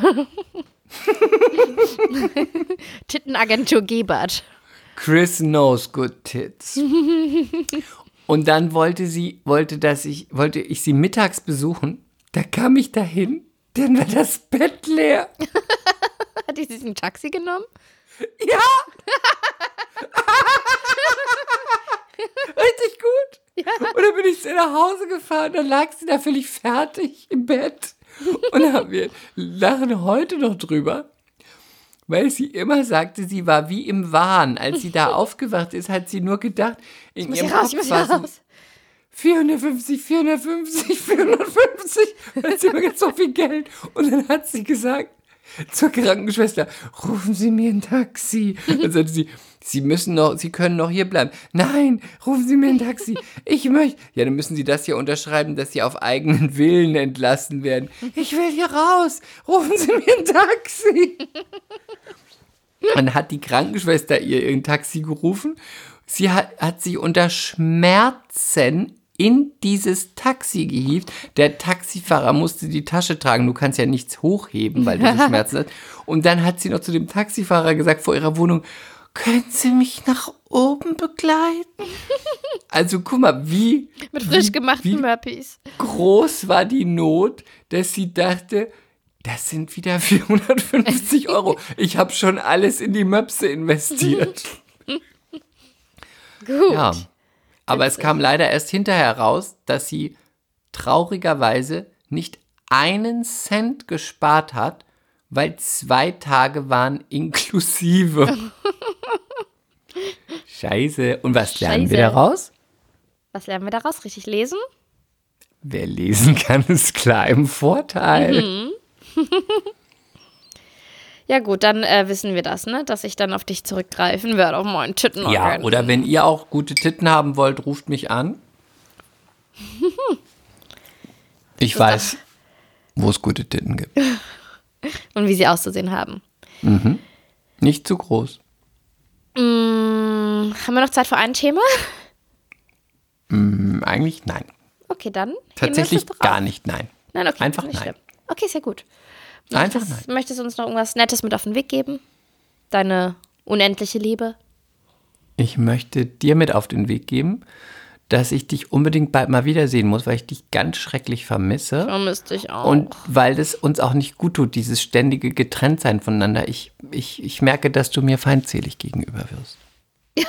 Tittenagentur Gebert. Chris knows good tits. Und dann wollte sie, wollte, dass ich, wollte ich sie mittags besuchen. Da kam ich dahin, dann war das Bett leer. Hat die sich ein Taxi genommen? Ja! Richtig gut. Und dann bin ich zu nach Hause gefahren, dann lag sie da völlig fertig im Bett. Und dann haben wir lachen heute noch drüber, weil sie immer sagte, sie war wie im Wahn. Als sie da aufgewacht ist, hat sie nur gedacht, in ihrem raus, Kopf war so, raus. 450, 450, 450. Dann hat sie immer ganz so viel Geld. Und dann hat sie gesagt zur Krankenschwester, rufen Sie mir ein Taxi. Dann sagte sie, Sie müssen noch, Sie können noch hier bleiben. Nein, rufen Sie mir ein Taxi. Ich möchte. Ja, dann müssen Sie das hier unterschreiben, dass Sie auf eigenen Willen entlassen werden. Ich will hier raus. Rufen Sie mir ein Taxi. Dann hat die Krankenschwester ihr ein Taxi gerufen. Sie hat, hat sie unter Schmerzen in dieses Taxi gehievt. Der Taxifahrer musste die Tasche tragen. Du kannst ja nichts hochheben, weil du so Schmerzen hast. Und dann hat sie noch zu dem Taxifahrer gesagt vor ihrer Wohnung, können Sie mich nach oben begleiten? Also guck mal, wie, Mit frisch wie, gemachten wie Murphys. groß war die Not, dass sie dachte, das sind wieder 450 Euro. Ich habe schon alles in die Möpse investiert. Gut. Ja. Aber es kam leider erst hinterher raus, dass sie traurigerweise nicht einen Cent gespart hat, weil zwei Tage waren inklusive. Scheiße. Und was lernen wir Scheiße. daraus? Was lernen wir daraus? Richtig lesen? Wer lesen kann, ist klar im Vorteil. Mhm. Ja gut, dann äh, wissen wir das, ne? Dass ich dann auf dich zurückgreifen werde, auf meinen Titten. Ja, oder wenn ihr auch gute Titten haben wollt, ruft mich an. Ich weiß, wo es gute Titten gibt. Und wie sie auszusehen haben. Nicht zu groß. Mm, haben wir noch Zeit für ein Thema? Hm, Eigentlich nein. Okay, dann. Tatsächlich gar nicht nein. Nein, okay. Einfach nicht nein. schlimm. Okay, sehr gut. Einfach Möchtest, nein. möchtest du uns noch irgendwas Nettes mit auf den Weg geben? Deine unendliche Liebe? Ich möchte dir mit auf den Weg geben, dass ich dich unbedingt bald mal wiedersehen muss, weil ich dich ganz schrecklich vermisse. Vermisst dich auch. Und weil das uns auch nicht gut tut, dieses ständige Getrenntsein voneinander. Ich, ich, ich merke, dass du mir feindselig gegenüber wirst.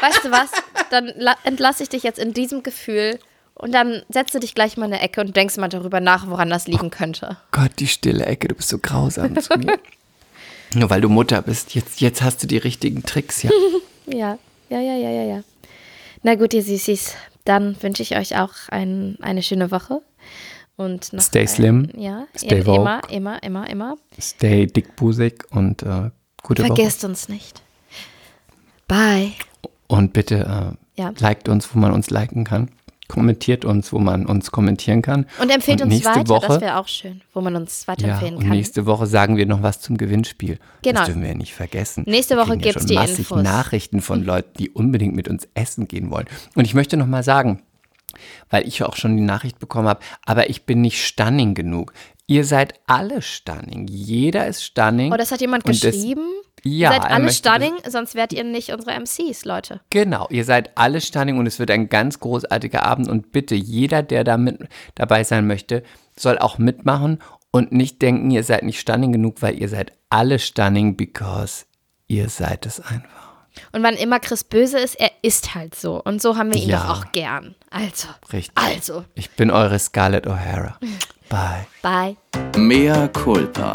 weißt du was? Dann la- entlasse ich dich jetzt in diesem Gefühl und dann setzt du dich gleich mal in eine Ecke und denkst mal darüber nach, woran das liegen könnte. Gott, die stille Ecke, du bist so grausam zu mir. Nur weil du Mutter bist, jetzt, jetzt hast du die richtigen Tricks, ja. Ja, ja, ja, ja, ja, ja. Na gut, ihr Süßis, dann wünsche ich euch auch ein, eine schöne Woche. Und Stay ein- slim, Ja, stay im- woke. immer, immer, immer, immer. Stay dickbusig und äh, gute Vergesst uns nicht. Bye. Woche. Und bitte äh, Ja. liked uns, wo man uns liken kann. Kommentiert uns, wo man uns kommentieren kann. Und empfehlt uns nächste weiter, Woche, das wäre auch schön, wo man uns ja, weiterempfehlen und kann. nächste Woche sagen wir noch was zum Gewinnspiel. Genau. Das dürfen wir ja nicht vergessen. Nächste Woche kriegen ja gibt's schon die Infos. Nachrichten von Leuten, die unbedingt mit uns essen gehen wollen. Und ich möchte noch mal sagen, weil ich auch schon die Nachricht bekommen habe, aber ich bin nicht stunning genug. Ihr seid alle stunning. Jeder ist stunning. Oh, das hat jemand Und das- geschrieben? Ja, ihr seid alle stunning, sonst wärt ihr nicht unsere MCs, Leute. Genau, ihr seid alle stunning und es wird ein ganz großartiger Abend und bitte jeder, der da mit dabei sein möchte, soll auch mitmachen und nicht denken, ihr seid nicht stunning genug, weil ihr seid alle stunning, because ihr seid es einfach. Und wann immer Chris böse ist, er ist halt so. Und so haben wir ihn Ja. doch auch gern. Also, Richtig. also, Ich bin eure Scarlett O'Hara. Bye. bye. Mea culpa.